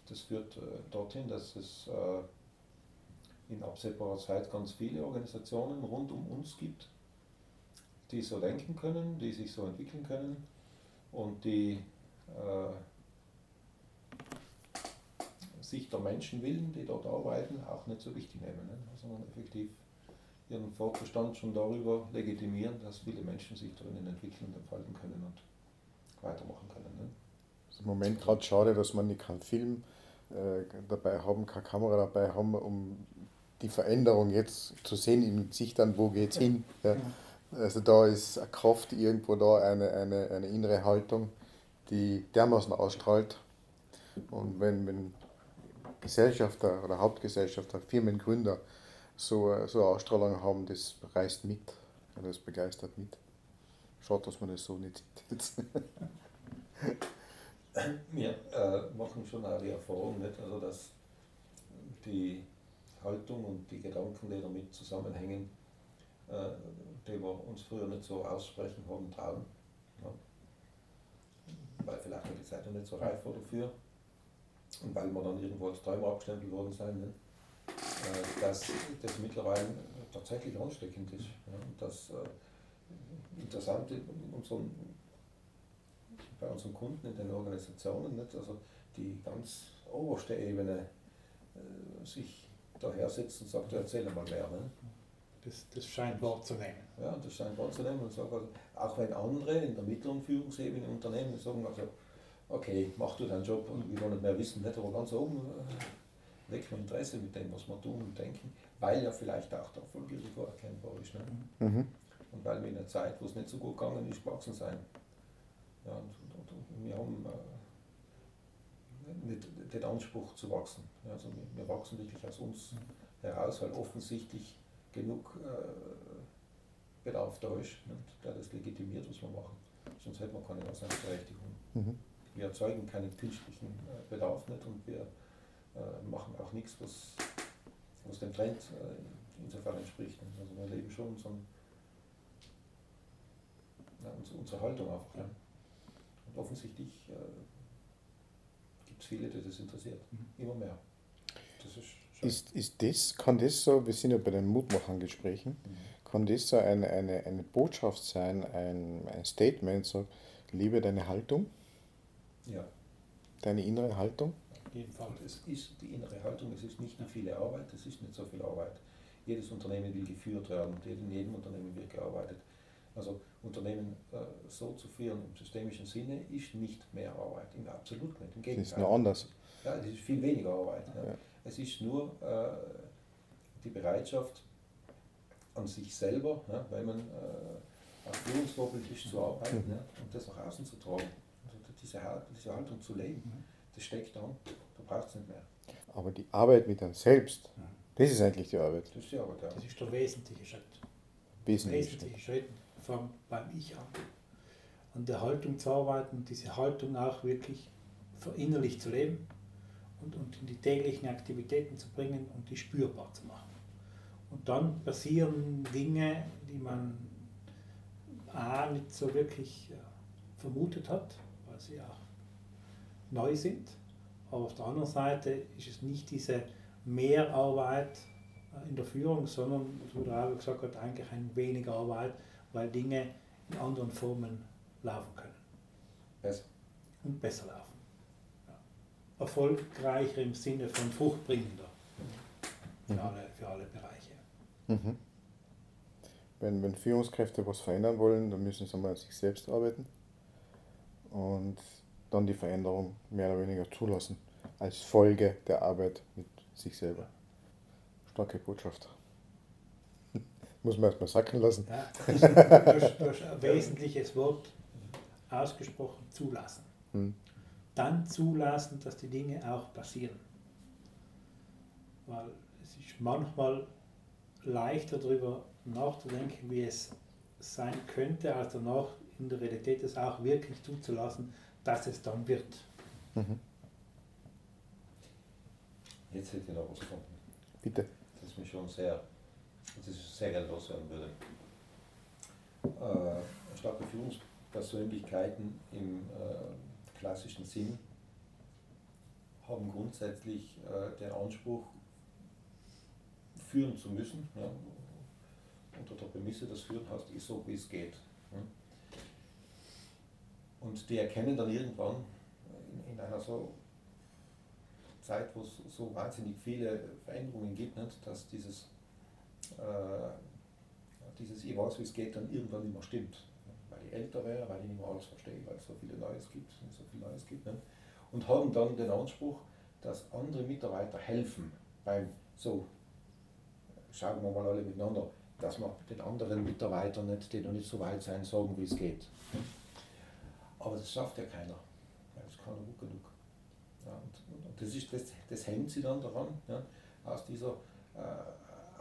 Das führt äh, dorthin, dass es äh, in absehbarer Zeit ganz viele Organisationen rund um uns gibt, die so denken können, die sich so entwickeln können und die äh, sich der Menschen willen, die dort arbeiten, auch nicht so wichtig nehmen, ne? sondern effektiv ihren Fortbestand schon darüber legitimieren, dass viele Menschen sich drinnen entwickeln und entfalten können und weitermachen können. Ne? im Moment gerade schade, dass man nicht keinen Film dabei haben, keine Kamera dabei haben, um die Veränderung jetzt zu sehen in sich dann, wo geht es hin. Ja. Also da ist eine Kraft irgendwo da, eine, eine, eine innere Haltung, die dermaßen ausstrahlt. Und wenn, wenn Gesellschafter oder Hauptgesellschafter, Firmengründer so, so eine Ausstrahlung haben, das reißt mit, das begeistert mit. Schade, dass man das so nicht sieht. wir äh, machen schon auch die Erfahrung, nicht? Also, dass die Haltung und die Gedanken, die damit zusammenhängen, äh, die wir uns früher nicht so aussprechen haben trauen. Ja. Weil vielleicht die Zeit noch nicht so reif war dafür und weil wir dann irgendwo als Träumer abgestempelt worden sind, ne? äh, dass das mittlerweile tatsächlich ansteckend ist. Ja. Und das äh, Interessante in unserem bei unseren Kunden in den Organisationen, nicht? also die ganz oberste Ebene äh, sich daher sitzt und sagt, erzähl mal mehr. Ne? Das, das scheint wahrzunehmen. Ja, das scheint wahrzunehmen und sagt, also, auch wenn andere in der mittleren Führungsebene Unternehmen sagen, also, okay, mach du deinen Job und wir wollen nicht mehr wissen, nicht, aber ganz oben äh, weckt man Interesse mit dem, was wir tun und denken, weil ja vielleicht auch der Erfolgsrisiko erkennbar ist. Ne? Mhm. Und weil wir in einer Zeit, wo es nicht so gut gegangen ist, gewachsen sein. Ja, und wir haben äh, nicht den Anspruch zu wachsen. Also wir, wachsen wirklich aus uns heraus, weil offensichtlich genug äh, Bedarf da ist, der das legitimiert, was wir machen. Sonst hätten wir keine Daseinsberechtigung. Mhm. Wir erzeugen keinen künstlichen äh, Bedarf nicht und wir machen auch nichts, was, was dem Trend insofern entspricht. Also wir leben schon unseren, ja, unsere Haltung einfach. Ja offensichtlich äh, gibt es viele, die das interessiert. Mhm. Immer mehr. Das ist, ist, ist das, kann das so, wir sind ja bei den Mutmachern-Gesprächen, mhm. kann das so eine, eine, eine Botschaft sein, ein, ein Statement, so, liebe deine Haltung? Ja. Deine innere Haltung? Auf jeden Fall. Es ist die innere Haltung, es ist nicht nur viele Arbeit, es ist nicht so viel Arbeit. Jedes Unternehmen will geführt werden, in jedem Unternehmen wird gearbeitet. Also Unternehmen äh, so zu führen im systemischen Sinne ist nicht mehr Arbeit, im absolut nicht. Im Gegenteil. Es ist nur anders. Ja, es ist viel weniger Arbeit. Ja. Ja. Es ist nur äh, die Bereitschaft an sich selber, ja, weil man äh, auch Führungsvorbild ist, zu arbeiten mhm. und das nach außen zu tragen. Also diese, diese Haltung zu leben, mhm. das steckt an, da braucht es nicht mehr. Aber die Arbeit mit einem selbst, das ist eigentlich die Arbeit. Das ist die Arbeit, ja. Das ist der wesentliche Schritt. Wesentliche, wesentliche Schritt fängt beim Ich an. An der Haltung zu arbeiten, diese Haltung auch wirklich verinnerlich zu leben und, und in die täglichen Aktivitäten zu bringen und die spürbar zu machen. Und dann passieren Dinge, die man A, nicht so wirklich äh, vermutet hat, weil sie auch neu sind. Aber auf der anderen Seite ist es nicht diese Mehrarbeit äh, in der Führung, sondern, wie der auch gesagt hat, eigentlich ein weniger Arbeit, weil Dinge in anderen Formen laufen können. Besser. Und besser laufen. Ja. Erfolgreicher im Sinne von fruchtbringender für, mhm. alle, für alle Bereiche. Mhm. Wenn, wenn Führungskräfte was verändern wollen, dann müssen sie mal an sich selbst arbeiten und dann die Veränderung mehr oder weniger zulassen, als Folge der Arbeit mit sich selber. Starke Botschaft. Muss man erstmal sacken lassen. Ja, das ist, das ist ein wesentliches Wort ausgesprochen, zulassen. Hm. Dann zulassen, dass die Dinge auch passieren. Weil es ist manchmal leichter darüber nachzudenken, wie es sein könnte, als danach in der Realität es auch wirklich zuzulassen, dass es dann wird. Mhm. Jetzt hätte ich noch was gefunden. Bitte. Das ist mir schon sehr das ist sehr gerne loswerden würde. Äh, starke Führungspersönlichkeiten im äh, klassischen Sinn haben grundsätzlich äh, den Anspruch, führen zu müssen. Ja, unter der Prämisse, das Führen heißt, ist so, wie es geht. Und die erkennen dann irgendwann in, in einer so Zeit, wo es so wahnsinnig viele Veränderungen gibt, nicht, dass dieses, dieses Ich weiß, wie es geht, dann irgendwann nicht mehr stimmt. Weil ich älter wäre, weil ich nicht mehr alles verstehe, weil es so viele Neues gibt, so viel Neues gibt. Nicht? Und haben dann den Anspruch, dass andere Mitarbeiter helfen beim so, schauen wir mal alle miteinander, dass wir den anderen Mitarbeitern nicht, die noch nicht so weit sein, sagen, wie es geht. Aber das schafft ja keiner, weil es keiner gut genug. Ja, und, und, das, ist, das, das hängt sie dann daran, ja, aus dieser äh,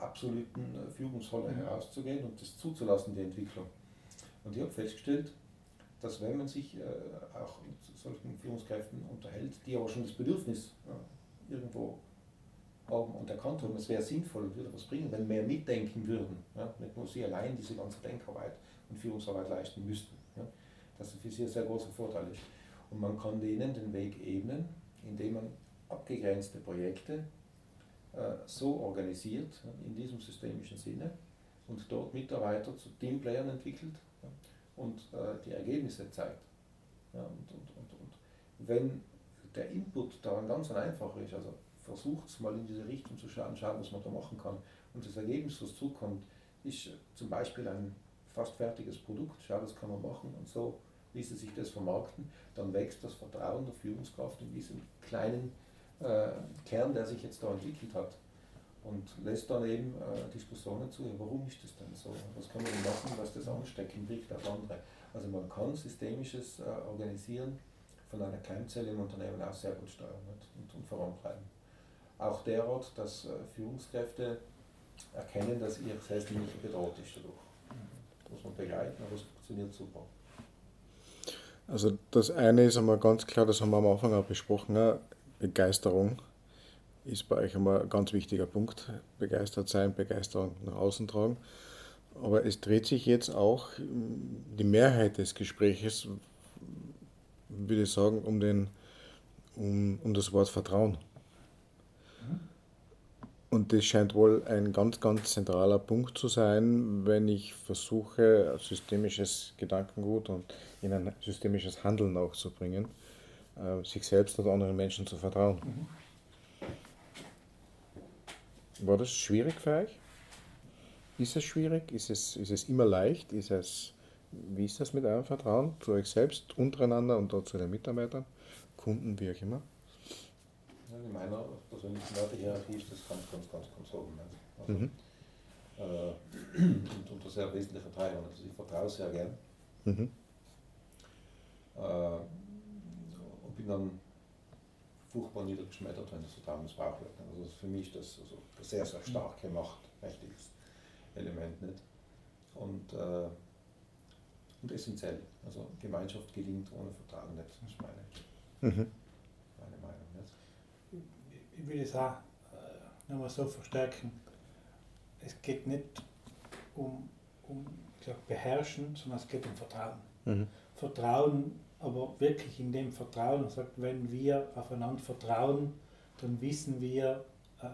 absoluten Führungsrolle mhm. herauszugehen und das zuzulassen, die Entwicklung. Und ich habe festgestellt, dass wenn man sich äh, auch mit solchen Führungskräften unterhält, die aber schon das Bedürfnis ja, irgendwo haben und erkannt haben, es wäre sinnvoll und würde was bringen, wenn mehr mitdenken würden, nicht nur sie allein diese ganze Denkarbeit und Führungsarbeit leisten müssten. Dass das für sie ein sehr großer Vorteil ist. Und man kann denen den Weg ebnen, indem man abgegrenzte Projekte äh, so organisiert, in diesem systemischen Sinne, und dort Mitarbeiter zu Teamplayern entwickelt und äh, die Ergebnisse zeigt. Und, und, und, und wenn der Input daran ganz einfach ist, also versucht es mal in diese Richtung zu schauen, schauen, was man da machen kann. Und das Ergebnis, was zukommt, ist zum Beispiel ein fast fertiges Produkt, schau, das kann man machen und so ließe sich das vermarkten, dann wächst das Vertrauen der Führungskraft in diesen kleinen äh, Kern, der sich jetzt da entwickelt hat. Und lässt dann eben äh, Diskussionen zu, warum ist das denn so? Was kann man denn machen, was das anstecken wirkt auf andere? Also man kann systemisches äh, Organisieren von einer Keimzelle im Unternehmen auch sehr gut steuern und, und vorantreiben auch derart, dass äh, Führungskräfte erkennen, dass ihr Selbstlinie bedroht ist dadurch. Das muss man begleiten, aber es funktioniert super. Also das eine ist einmal ganz klar, das haben wir am Anfang auch besprochen, Begeisterung ist bei euch einmal ein ganz wichtiger Punkt. Begeistert sein, Begeisterung nach außen tragen. Aber es dreht sich jetzt auch die Mehrheit des Gespräches, würde ich sagen, um, den, um, um das Wort Vertrauen. Und das scheint wohl ein ganz, ganz zentraler Punkt zu sein, wenn ich versuche, systemisches Gedankengut und in ein systemisches Handeln auch zu bringen, sich selbst oder anderen Menschen zu vertrauen. Mhm. War das schwierig für euch? Ist es schwierig? Ist es, ist es immer leicht? Ist es, wie ist das mit eurem Vertrauen zu euch selbst, untereinander und auch zu den Mitarbeitern, Kunden, wie auch immer? In meiner persönlichen Wertehierarchie ist das ganz, ganz, ganz, ganz oben. Also, mhm. äh, und unter sehr wesentlicher Teilung. Also ich vertraue sehr gern. Mhm. Äh, und bin dann furchtbar niedergeschmettert, wenn das Vertrauen missbraucht wird. Also für mich ist das also sehr, sehr stark gemacht, mächtiges Element nicht. Und, äh, und essentiell. Also Gemeinschaft gelingt ohne Vertrauen nicht, das ist meine. Mhm ich will es auch äh, nochmal so verstärken, es geht nicht um, um ich sag, Beherrschen, sondern es geht um Vertrauen. Mhm. Vertrauen, aber wirklich in dem Vertrauen, sagt, wenn wir aufeinander vertrauen, dann wissen wir, äh,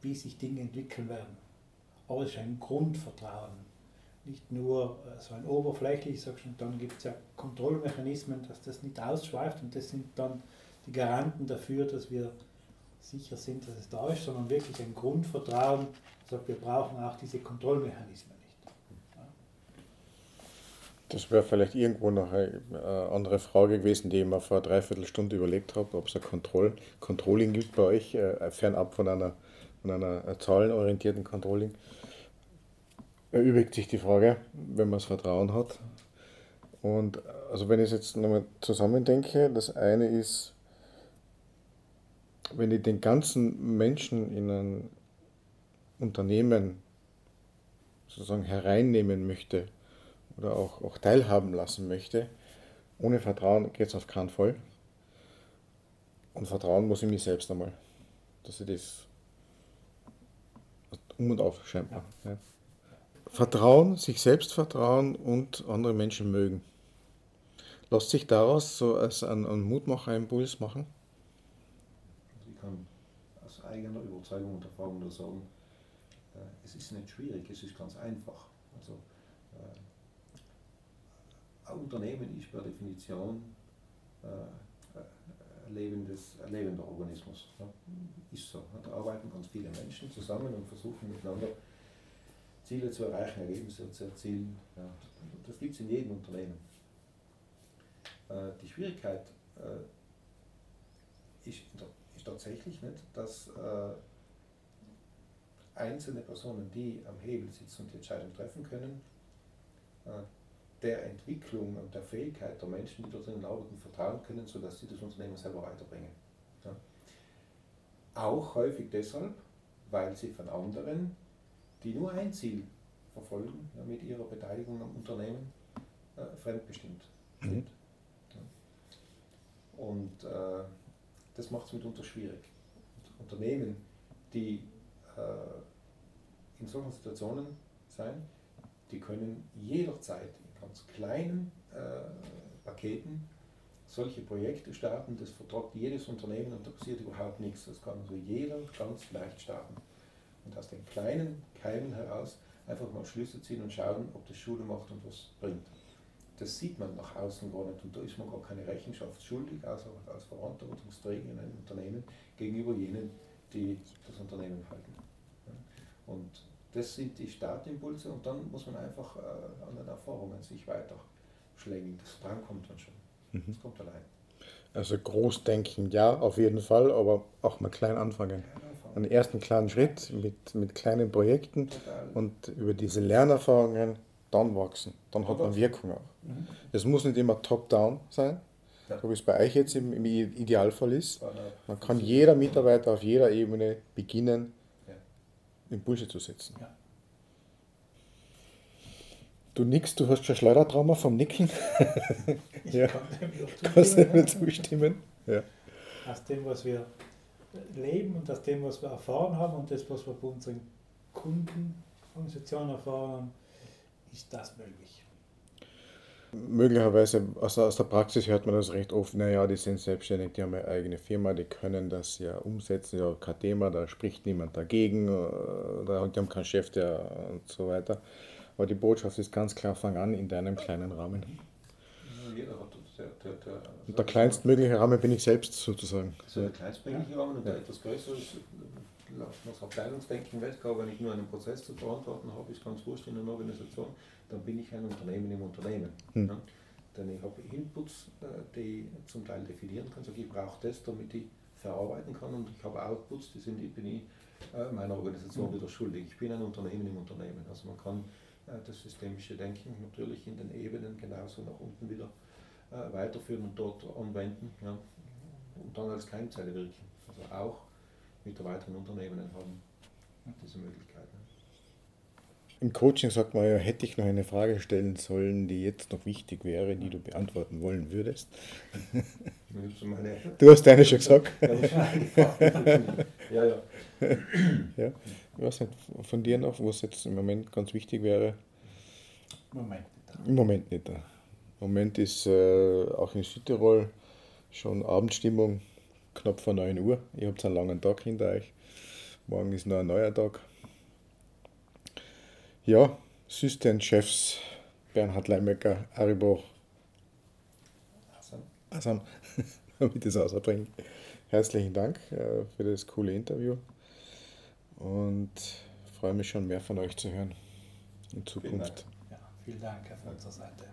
wie sich Dinge entwickeln werden. Aber es ist ein Grundvertrauen. Nicht nur äh, so ein oberflächlich, sagst, und dann gibt es ja Kontrollmechanismen, dass das nicht ausschweift und das sind dann die Garanten dafür, dass wir sicher sind, dass es da ist, sondern wirklich ein Grundvertrauen, sagt, wir brauchen auch diese Kontrollmechanismen. Das wäre vielleicht irgendwo noch eine andere Frage gewesen, die ich mir vor dreiviertel Stunde überlegt habe, ob es ein Control, Controlling gibt bei euch, äh, fernab von einer, von einer zahlenorientierten Controlling. Erübrigt sich die Frage, wenn man das Vertrauen hat. Und also wenn ich es jetzt nochmal zusammendenke, das eine ist, wenn ich den ganzen Menschen in ein Unternehmen sozusagen hereinnehmen möchte oder auch, auch teilhaben lassen möchte, ohne Vertrauen geht es auf keinen Fall. Und Vertrauen muss ich mir selbst einmal, dass ich das um und auf scheinbar. Ja. Vertrauen, sich selbst vertrauen und andere Menschen mögen. Lässt sich daraus so als ein, ein Mutmacher-Impuls machen? eigener Überzeugung und Erfahrung nur sagen, äh, es ist nicht schwierig, es ist ganz einfach. Also, äh, ein Unternehmen ist per Definition äh, ein, lebendes, ein lebender Organismus. Ist so. Da arbeiten ganz viele Menschen zusammen und versuchen miteinander Ziele zu erreichen, Ergebnisse zu erzielen. Das gibt es in jedem Unternehmen. Äh, die Schwierigkeit äh, ist, tatsächlich nicht, dass äh, einzelne Personen, die am Hebel sitzen und die Entscheidung treffen können, der Entwicklung und der Fähigkeit der Menschen, die dort drinnen arbeiten, vertrauen können, sodass sie das Unternehmen selber weiterbringen. Ja. Auch häufig deshalb, weil sie von anderen, die nur ein Ziel verfolgen, ja, mit ihrer Beteiligung am Unternehmen, äh, fremdbestimmt mhm. sind. Ja. Und äh, das macht es mitunter schwierig. Und Unternehmen, die äh, in solchen Situationen sein, die können jederzeit ganz kleinen äh, Paketen solche Projekte starten, das vertragt jedes Unternehmen und da passiert überhaupt nichts. Das kann also jeder ganz leicht starten. Und aus den kleinen Keimen heraus einfach mal Schlüsse ziehen und schauen, ob das Schule macht und was bringt. Das sieht man nach außen gar nicht und da ist man gar keine Rechenschaft schuldig, außer als Verantwortungsträger in einem Unternehmen gegenüber jenen, die das Unternehmen halten. Und das sind die Startimpulse und dann muss man einfach äh, an den Erfahrungen sich weiter schlängeln. Das Vertrauen kommt dann schon. Mhm. Das kommt allein. Also groß denken, ja, auf jeden Fall, aber auch mal klein anfangen. Einen ersten kleinen Schritt mit, mit kleinen Projekten Total. und über diese Lernerfahrungen dann wachsen. Dann hat man Wirkung auch. Mhm. Es muss nicht immer top-down sein, ja. so wie es bei euch jetzt im, im Idealfall ist. Man kann jeder Mitarbeiter auf jeder Ebene beginnen, Impulse zu setzen. Ja. Du nickst, du hast schon Schleudertrauma vom Nicken. Ich ja. kann dem Kannst du mir zustimmen? Ja. Aus dem, was wir leben und aus dem, was wir erfahren haben und das, was wir bei unseren Kundenorganisationen erfahren haben, ist das möglich. Möglicherweise aus, aus der Praxis hört man das recht oft, naja, die sind selbstständig, die haben eine eigene Firma, die können das ja umsetzen, ja, kein Thema, da spricht niemand dagegen, äh, die haben keinen Chef, der und so weiter. Aber die Botschaft ist ganz klar, fang an in deinem kleinen Rahmen. Jeder hat der, der, der, und der kleinstmögliche Rahmen bin ich selbst sozusagen. Also der kleinstmögliche Rahmen und der etwas größere ist, das Abteilungsdenken weg, wenn ich nur einen Prozess zu verantworten habe, ist ganz wurscht in einer Organisation, dann bin ich ein Unternehmen im Unternehmen. Hm. Ja? Denn ich habe Inputs, äh, die ich zum Teil definieren kann, sage ich brauche das, damit ich verarbeiten kann und ich habe Outputs, die sind, die bin ich äh, meiner Organisation hm. wieder schuldig. Ich bin ein Unternehmen im Unternehmen. Also man kann äh, das systemische Denken natürlich in den Ebenen genauso nach unten wieder weiterführen und dort anwenden ja? und dann als Keimzelle wirken. Also auch mit der weiteren Unternehmen haben diese Möglichkeit. Im Coaching sagt man ja, hätte ich noch eine Frage stellen sollen, die jetzt noch wichtig wäre, die du beantworten wollen würdest. Du hast deine schon gesagt. ja, ja. ja. Ich weiß nicht, von dir noch, was jetzt im Moment ganz wichtig wäre? Moment nicht. Im Moment nicht. Im Moment ist äh, auch in Südtirol schon Abendstimmung, knapp vor 9 Uhr. Ihr habt einen langen Tag hinter euch. Morgen ist noch ein neuer Tag. Ja, Assistenzchefs Bernhard Leimecker, Aribo Assam, damit ich das ausbringen. Herzlichen Dank äh, für das coole Interview und freue mich schon mehr von euch zu hören in Zukunft. Vielen Dank, ja, vielen Dank auf unserer Seite.